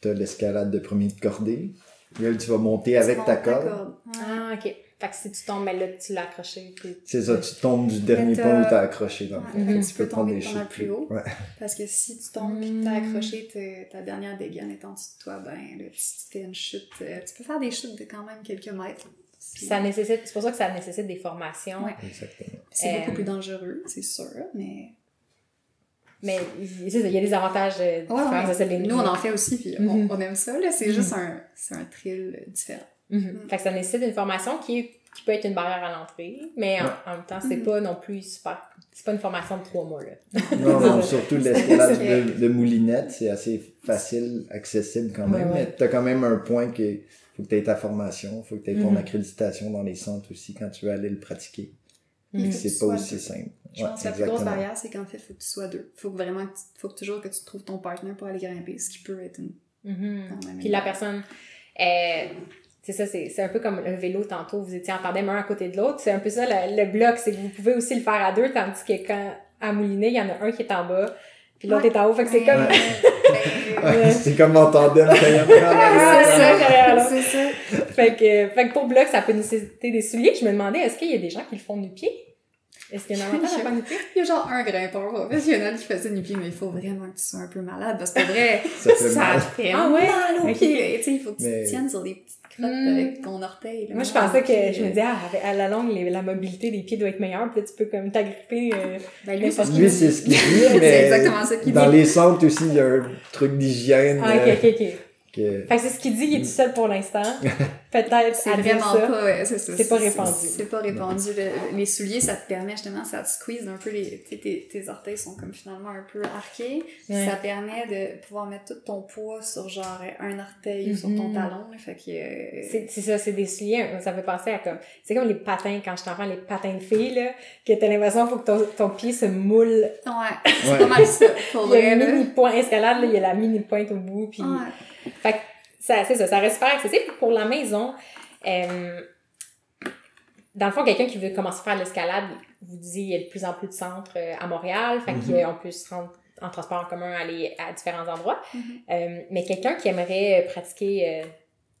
T'as l'escalade de premier de cordée. Là, tu vas monter avec ta corde. Ouais. Ah, ok. Fait que si tu tombes, ben là, tu l'as accroché. puis- C'est ça, tu tombes du dernier Mais point où t'as accroché fond. Ouais, Fait Mhm. tu peux tomber de ton chutes mal plus haut. Ouais. Parce que si tu tombes et que t'as accroché te- ta dernière dégaine est en dessous de toi, ben là, si tu fais une chute, euh, tu peux faire des chutes de quand même quelques mètres. C'est Ça nécessite, c'est pour ça que ça nécessite des formations. Ouais. Exactement. c'est Euh, beaucoup plus dangereux, c'est sûr, mais... Mais il y a des avantages euh, Ouais, différents. ouais. ça, les- Nous, on en fait aussi, puis on, Mhm. on aime ça, là. C'est Mhm. juste un, c'est un thrill différent. Mhm. Fait que ça nécessite une formation qui, est- qui peut être une barrière à l'entrée, mais en, Ouais. en même temps, c'est Mhm. pas non plus super. C'est pas une formation de trois mois, là. Non, non, surtout l'escalade de, de moulinette, c'est assez facile, accessible quand même. Ouais, ouais. Mais t'as quand même un point que faut que tu aies ta formation, faut que tu aies ton Mhm. accréditation dans les centres aussi quand tu veux aller le pratiquer. C'est pas aussi deux. simple. Je Ouais, pense que la plus grosse barrière, c'est qu'en fait, il faut que tu sois deux. Faut que vraiment, que tu- faut que toujours que tu trouves ton partenaire pour aller grimper, ce qui peut être une... Puis la personne, euh, c'est ça, c'est c'est un peu comme le vélo tantôt, vous étiez en tandem un à côté de l'autre. C'est un peu ça le, le bloc, c'est que vous pouvez aussi le faire à deux, tandis que quand à Moulinet, il y en a un qui est en bas, puis l'autre Ouais. est en haut. Fait que c'est comme. Ouais, c'est comme en tandem Ah, c'est ça. C'est ça. fait, que, fait que pour bloc, ça peut nécessiter des souliers. Je me demandais, est-ce qu'il y a des gens qui le font du pied? Est-ce qu'il y a un avantage à faire? du pied? Il y a genre un grimpeur professionnel qui faisait du pied, mais il faut vraiment que tu sois un peu malade, parce que vrai, Ça fait ça mal. fait Ah ouais? mal aux Ok. pieds. Tu sais, il faut que tu Mais- te tiennes sur les petites crottes Mm. avec ton orteil. là. Moi, je pensais que je me disais, ah, à la longue, les- la mobilité des pieds doit être meilleure. Puis là, tu peux comme t'agripper. euh, Ben lui, c'est ce Lui, c'est dit. ce qu'il dit, C'est mais exactement ça qu'il dans dit. les centres aussi, il y a un truc d'hygiène. Ah, euh, ok, ok, ok. que- Fait que c'est ce qu'il dit, il est tout seul pour l'instant. Peut-être C'est vraiment ça. pas, ouais, c'est ça. C'est pas répandu. C'est pas répandu. Le- les souliers, ça te permet justement, ça te squeeze un peu les, tu sais, tes, tes orteils sont comme finalement un peu arqués. Ouais. Ça permet de pouvoir mettre tout ton poids sur genre un orteil ou sur ton Mhm. talon. là. Fait que, euh, C'est c'est ça, c'est des souliers. Ça me fait penser à comme. C'est comme les patins, quand j'étais enfant, les patins de filles, là, que t'as l'impression qu'il faut que ton, ton pied se moule. Ouais, c'est pas mal ça, pour Il y a une mini point escalade, là, il y a la mini pointe au bout. Puis... Ouais. Fait que ça, c'est ça, ça reste super accessible. Puis Pour la maison, euh, dans le fond, quelqu'un qui veut commencer à faire l'escalade, vous disiez, il y a de plus en plus de centres euh, à Montréal, fait Mhm. qu'on peut se rendre en transport en commun, aller à différents endroits. Mhm. Euh, mais quelqu'un qui aimerait pratiquer euh,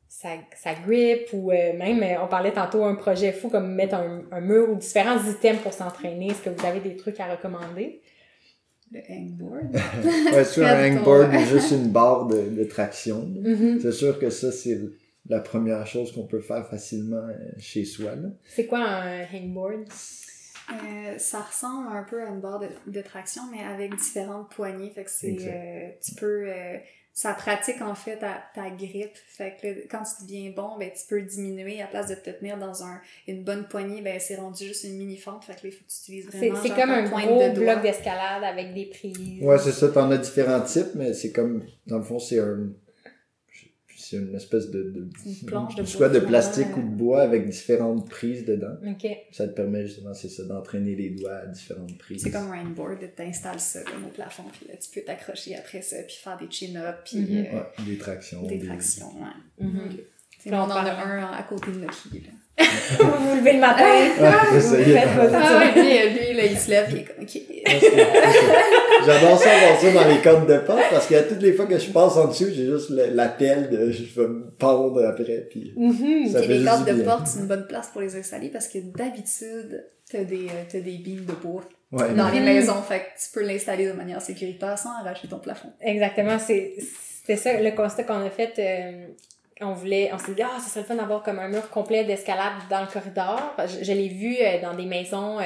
sa, sa grip ou euh, même, on parlait tantôt un projet fou comme mettre un, un mur ou différents items pour s'entraîner. Est-ce que vous avez des trucs à recommander? Le hangboard. Ouais, soit un hangboard ou juste une barre de, de traction. Mhm. C'est sûr que ça, c'est la première chose qu'on peut faire facilement euh, chez soi. C'est quoi un hangboard? Euh, ça ressemble un peu à une barre de, de traction, mais avec différentes poignées. Fait que c'est. Euh, tu peux. euh, ça pratique en fait ta, ta grippe. Fait que là, quand tu deviens bon, ben, tu peux diminuer à place de te tenir dans un, une bonne poignée, ben, c'est rendu juste une mini fente. Fait que là, il faut que tu utilises C'est vraiment. c'est comme un pointe gros de doigt. bloc d'escalade avec des prises. Ouais, c'est ça. T'en as différents types, mais c'est comme, dans le fond, c'est un. C'est une espèce de. de Une planche de Soit de plastique euh. ou de bois avec différentes prises dedans. OK. Ça te permet justement, c'est ça, d'entraîner les doigts à différentes prises. C'est comme un tu t'installes ça comme au plafond, puis là, tu peux t'accrocher après ça, puis faire des chin-ups, puis Mhm. euh, Ouais, des tractions. des tractions. Ouais. Sais, Là, on on en a un à côté de notre lit. Là. vous vous levez le matin. Ouais, vous il est faites votre- Ah, ouais, lui, lui, là, il se lève, il est comme, OK. J'adore ça ça dans les codes de porte parce que toutes les fois que je passe en dessous, j'ai juste l'appel de je vais me pendre après. Puis Mhm. Ça Puis fait les juste cordes de bien. porte, c'est une bonne place pour les installer parce que d'habitude, t'as des, euh, t'as des beams de bois ouais, dans les Mhm. maisons. Fait que tu peux l'installer de manière sécuritaire sans arracher ton plafond. Exactement, c'est c'était ça le constat qu'on a fait. euh, on voulait, on s'est dit, ah, ça serait le fun d'avoir comme un mur complet d'escalade dans le corridor. Je, je l'ai vu euh, dans des maisons. euh,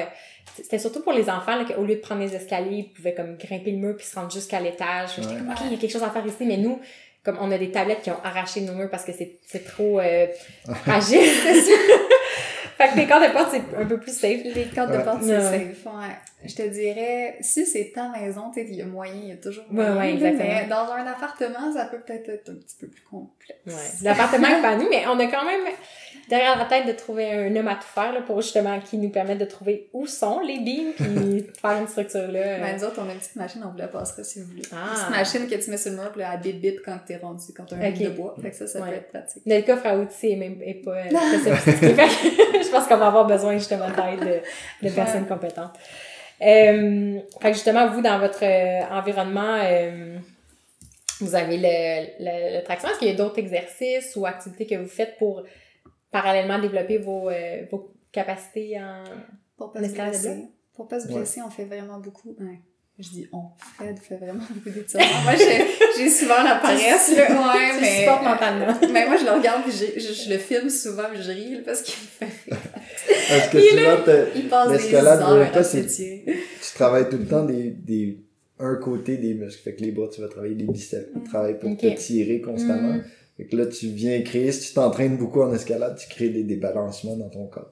c'était surtout pour les enfants, là, qu'au lieu de prendre les escaliers, ils pouvaient comme grimper le mur puis se rendre jusqu'à l'étage. J'étais Ouais. comme, ok, il y a quelque chose à faire ici, mais nous, comme on a des tablettes qui ont arraché nos murs parce que c'est c'est trop euh, fragile. Fait que les cordes de porte, c'est un peu plus safe. Les cordes de porte, c'est Ouais. safe. Ouais. Je te dirais, si c'est ta maison, tu sais, il y a moyen, il y a toujours moyen. ouais, exactement. Mais dans un appartement, ça peut peut-être être un petit peu plus complexe. Ouais. L'appartement est pas à nous, mais on a quand même derrière la tête de trouver un homme à tout faire là, pour justement qui nous permette de trouver où sont les beams puis faire une structure là. Ben, nous autres, on a une petite machine, on vous la passera si vous voulez. Ah. Une petite machine que tu mets sur le mur, puis là, elle bip bip quand t'es rendu, quand t'as un Ok. beam de bois. Fait que ça, ça Ouais. peut être pratique. Notre coffre à outils est même est pas euh, très sophistiqué. Je pense qu'on va avoir besoin justement d'aide de, de personnes compétentes. Euh, fait que justement, vous, dans votre euh, environnement, euh, vous avez le, le, le traction. Est-ce qu'il y a d'autres exercices ou activités que vous faites pour parallèlement développer vos, euh, vos capacités en... Pour pas se blesser. Pour pas se Ouais. blesser, on fait vraiment beaucoup. ouais. Je dis on. Fred fait vraiment beaucoup d'étirements. moi, j'ai souvent la paresse, là. Ouais, Tu mais. supportes mentalement. Mais moi, je le regarde, puis je, je, je le filme souvent, puis je ris, parce qu'il me fait rire. Parce que Il est souvent, t'as- Il passe des L'escalade, c'est- tirer. tu travailles tout le temps des, des un côté des muscles. Fait que les bras, tu vas travailler les biceps. Tu travailles pour te tirer constamment. Mm. Fait que là, tu viens créer, si tu t'entraînes beaucoup en escalade, tu crées des débalancements dans ton corps.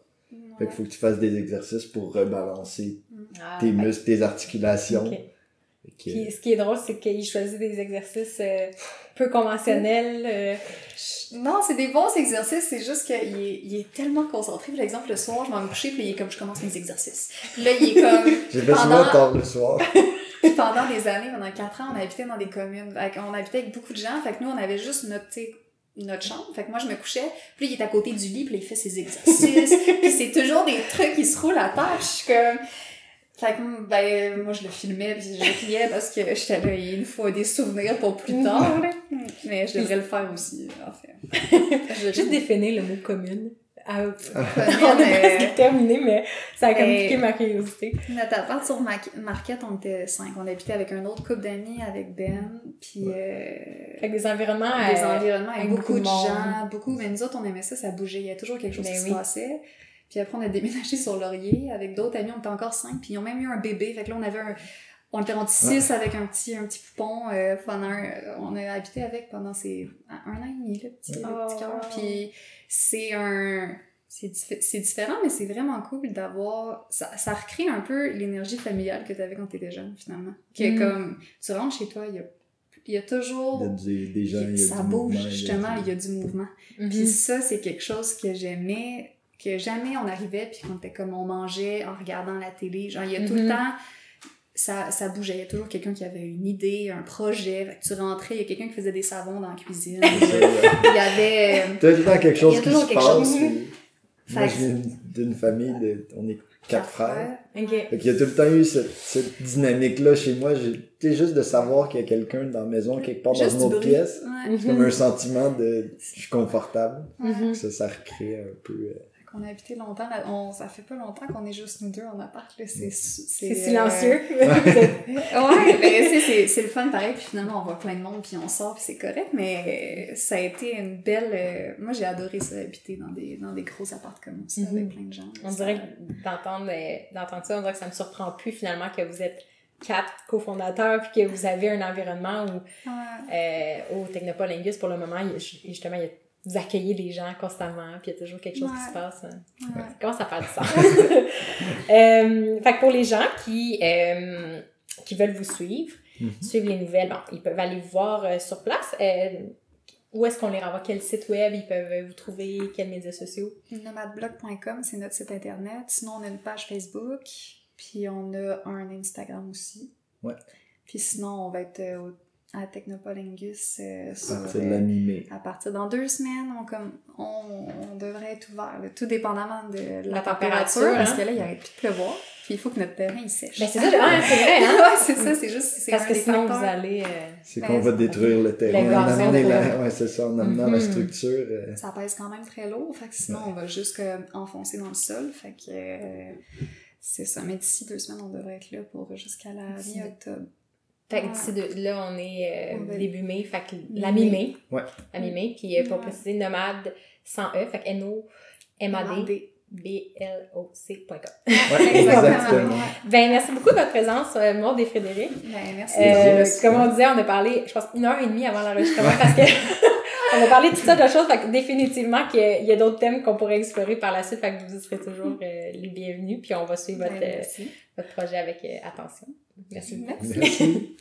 Fait qu'il faut que tu fasses des exercices pour rebalancer Ah, tes muscles, tes articulations. ok. Fait que- Puis ce qui est drôle, c'est qu'il choisit des exercices euh, peu conventionnels. euh, Non, c'est des bons exercices, c'est juste qu'il est, il est tellement concentré. Par exemple, le soir, je m'en vais me coucher, puis il est comme, je commence mes exercices. Puis là, il est comme, J'ai fait pendant- souvent tard le soir. Pendant des années, pendant quatre ans, on habitait dans des communes. Qu'on habitait avec beaucoup de gens. Fait que nous, on avait juste notre, notre chambre. Fait que moi, je me couchais. Puis il est à côté du lit. Puis il fait ses exercices. puis c'est toujours des trucs qui se roulent à terre. Je suis comme... Fait que, ben, moi, je le filmais. Puis je riais parce que j'étais là, il faut des souvenirs pour plus tard. là. Mais je devrais le faire aussi, en fait. Juste définir le mot commune. Ah, on Commune, est euh, presque terminé, mais ça a comme euh, piqué ma curiosité. Notre appart sur Ma- Marquette, on était cinq. On habitait avec un autre couple d'amis, avec Ben. Puis... euh, Fait que des environnements. des euh, environnements avec, avec beaucoup, beaucoup de de monde. gens, beaucoup, mais nous autres, on aimait ça, ça bougeait, il y a toujours quelque chose Ben qui oui. se passait. Puis après, on a déménagé sur Laurier avec d'autres amis, on était encore cinq, puis ils ont même eu un bébé, fait que là, on avait un... On était rendu six avec un petit, un petit poupon euh, pendant un- On a habité avec pendant ces, un an et demi, le petit, le Oh, petit cœur. Puis c'est un... C'est diffé- c'est différent, mais c'est vraiment cool d'avoir... Ça, ça recrée un peu l'énergie familiale que tu avais quand tu étais jeune, finalement. Que Mm. comme, tu rentres chez toi, il y a, il y a toujours... Il y a des, gens, il y a ça du bouge, mouvement, justement, il y a du mouvement. Mhm. Puis ça, c'est quelque chose que j'aimais, que jamais on arrivait, puis qu'on était comme on mangeait en regardant la télé. Genre, il y a tout le Mhm. temps, ça, ça bougeait. Il y a toujours quelqu'un qui avait une idée, un projet. Fait que tu rentrais, il y a quelqu'un qui faisait des savons dans la cuisine. il y avait. T'as tout le temps quelque chose Il y a qui se quelque passe. chose. et- Fait Moi, je viens d'une famille de. On est quatre frères. Ok. Fait qu'il y a tout le temps eu cette, cette dynamique-là chez moi. Tu sais, juste de savoir qu'il y a quelqu'un dans la maison, quelque part Juste dans une autre bruit. pièce. Ouais. C'est comme un sentiment de je suis confortable. Mhm. Ça, ça recrée un peu. euh, qu'on a habité longtemps. là- on, ça fait pas longtemps qu'on est juste nous deux en appart. là. C'est C'est euh, silencieux. Ouais, mais tu sais, c'est- le fun pareil, puis finalement on voit plein de monde, puis on sort, puis c'est correct, mais ça a été une belle... euh, Moi j'ai adoré ça, habiter dans des, dans des gros apparts comme ça, avec plein de gens. on Ça- dirait que d'entendre euh, d'entendre ça, on dirait que ça me surprend plus finalement que vous êtes quatre cofondateurs puis que vous avez un environnement où Ouais. euh, au Technopole Lingus, pour le moment, il justement, il y a- vous accueillez des gens constamment, puis il y a toujours quelque chose qui se passe. hein. Ouais. Ça commence à faire du sens. Euh, fait que pour les gens qui, euh, qui veulent vous suivre, Mhm. suivre les nouvelles, bon, ils peuvent aller vous voir euh, sur place. Euh, où est-ce qu'on les renvoie? Quel site web ils peuvent vous trouver? Quels médias sociaux? Nomadblog.com, c'est notre site internet. Sinon, on a une page Facebook, puis on a un Instagram aussi. Ouais. Puis sinon, on va être euh, au- à Technopolingus euh, à sur, partir de euh, l'animé. à partir dans deux semaines, on, comme, on, on devrait être ouvert, là, tout dépendamment de la, La température, température, parce hein. que là, il arrête plus de pleuvoir, puis il faut que notre terrain il sèche. Ben, c'est ça, c'est vrai, hein? ouais, c'est ça, c'est juste, c'est Parce un que sinon, facteurs. vous allez... euh, C'est Ben, qu'on va c'est- détruire le terrain. En pour- la, ouais, c'est ça, en amenant la Mhm. structure. euh, Ça pèse quand même très lourd, fait que sinon, on va juste comme enfoncer dans le sol, fait que euh, c'est ça. Mais d'ici deux semaines, on devrait être là pour jusqu'à la mi-octobre. Fait que d'ici de- là, on est euh, début mai, fait que la Mi-mai. Ouais. La mi-mai, puis euh, pour Ouais. préciser, nomade sans E, fait que N-O-M-A-D. Demandez. B-L-O-C.com. Ouais, exactement. Ben, merci beaucoup de votre présence, euh, Maud et Frédéric. Ben, merci. Euh, Merci. comme on disait, on a parlé, je pense, une heure et demie avant l'enregistrement parce que on a parlé de toutes sortes de choses. Fait que définitivement qu'il y a- d'autres thèmes qu'on pourrait explorer par la suite. Fait que vous serez toujours euh, les bienvenus. Puis on va suivre votre, Ben, euh, merci. votre projet avec euh, attention. Merci beaucoup. Merci. Merci.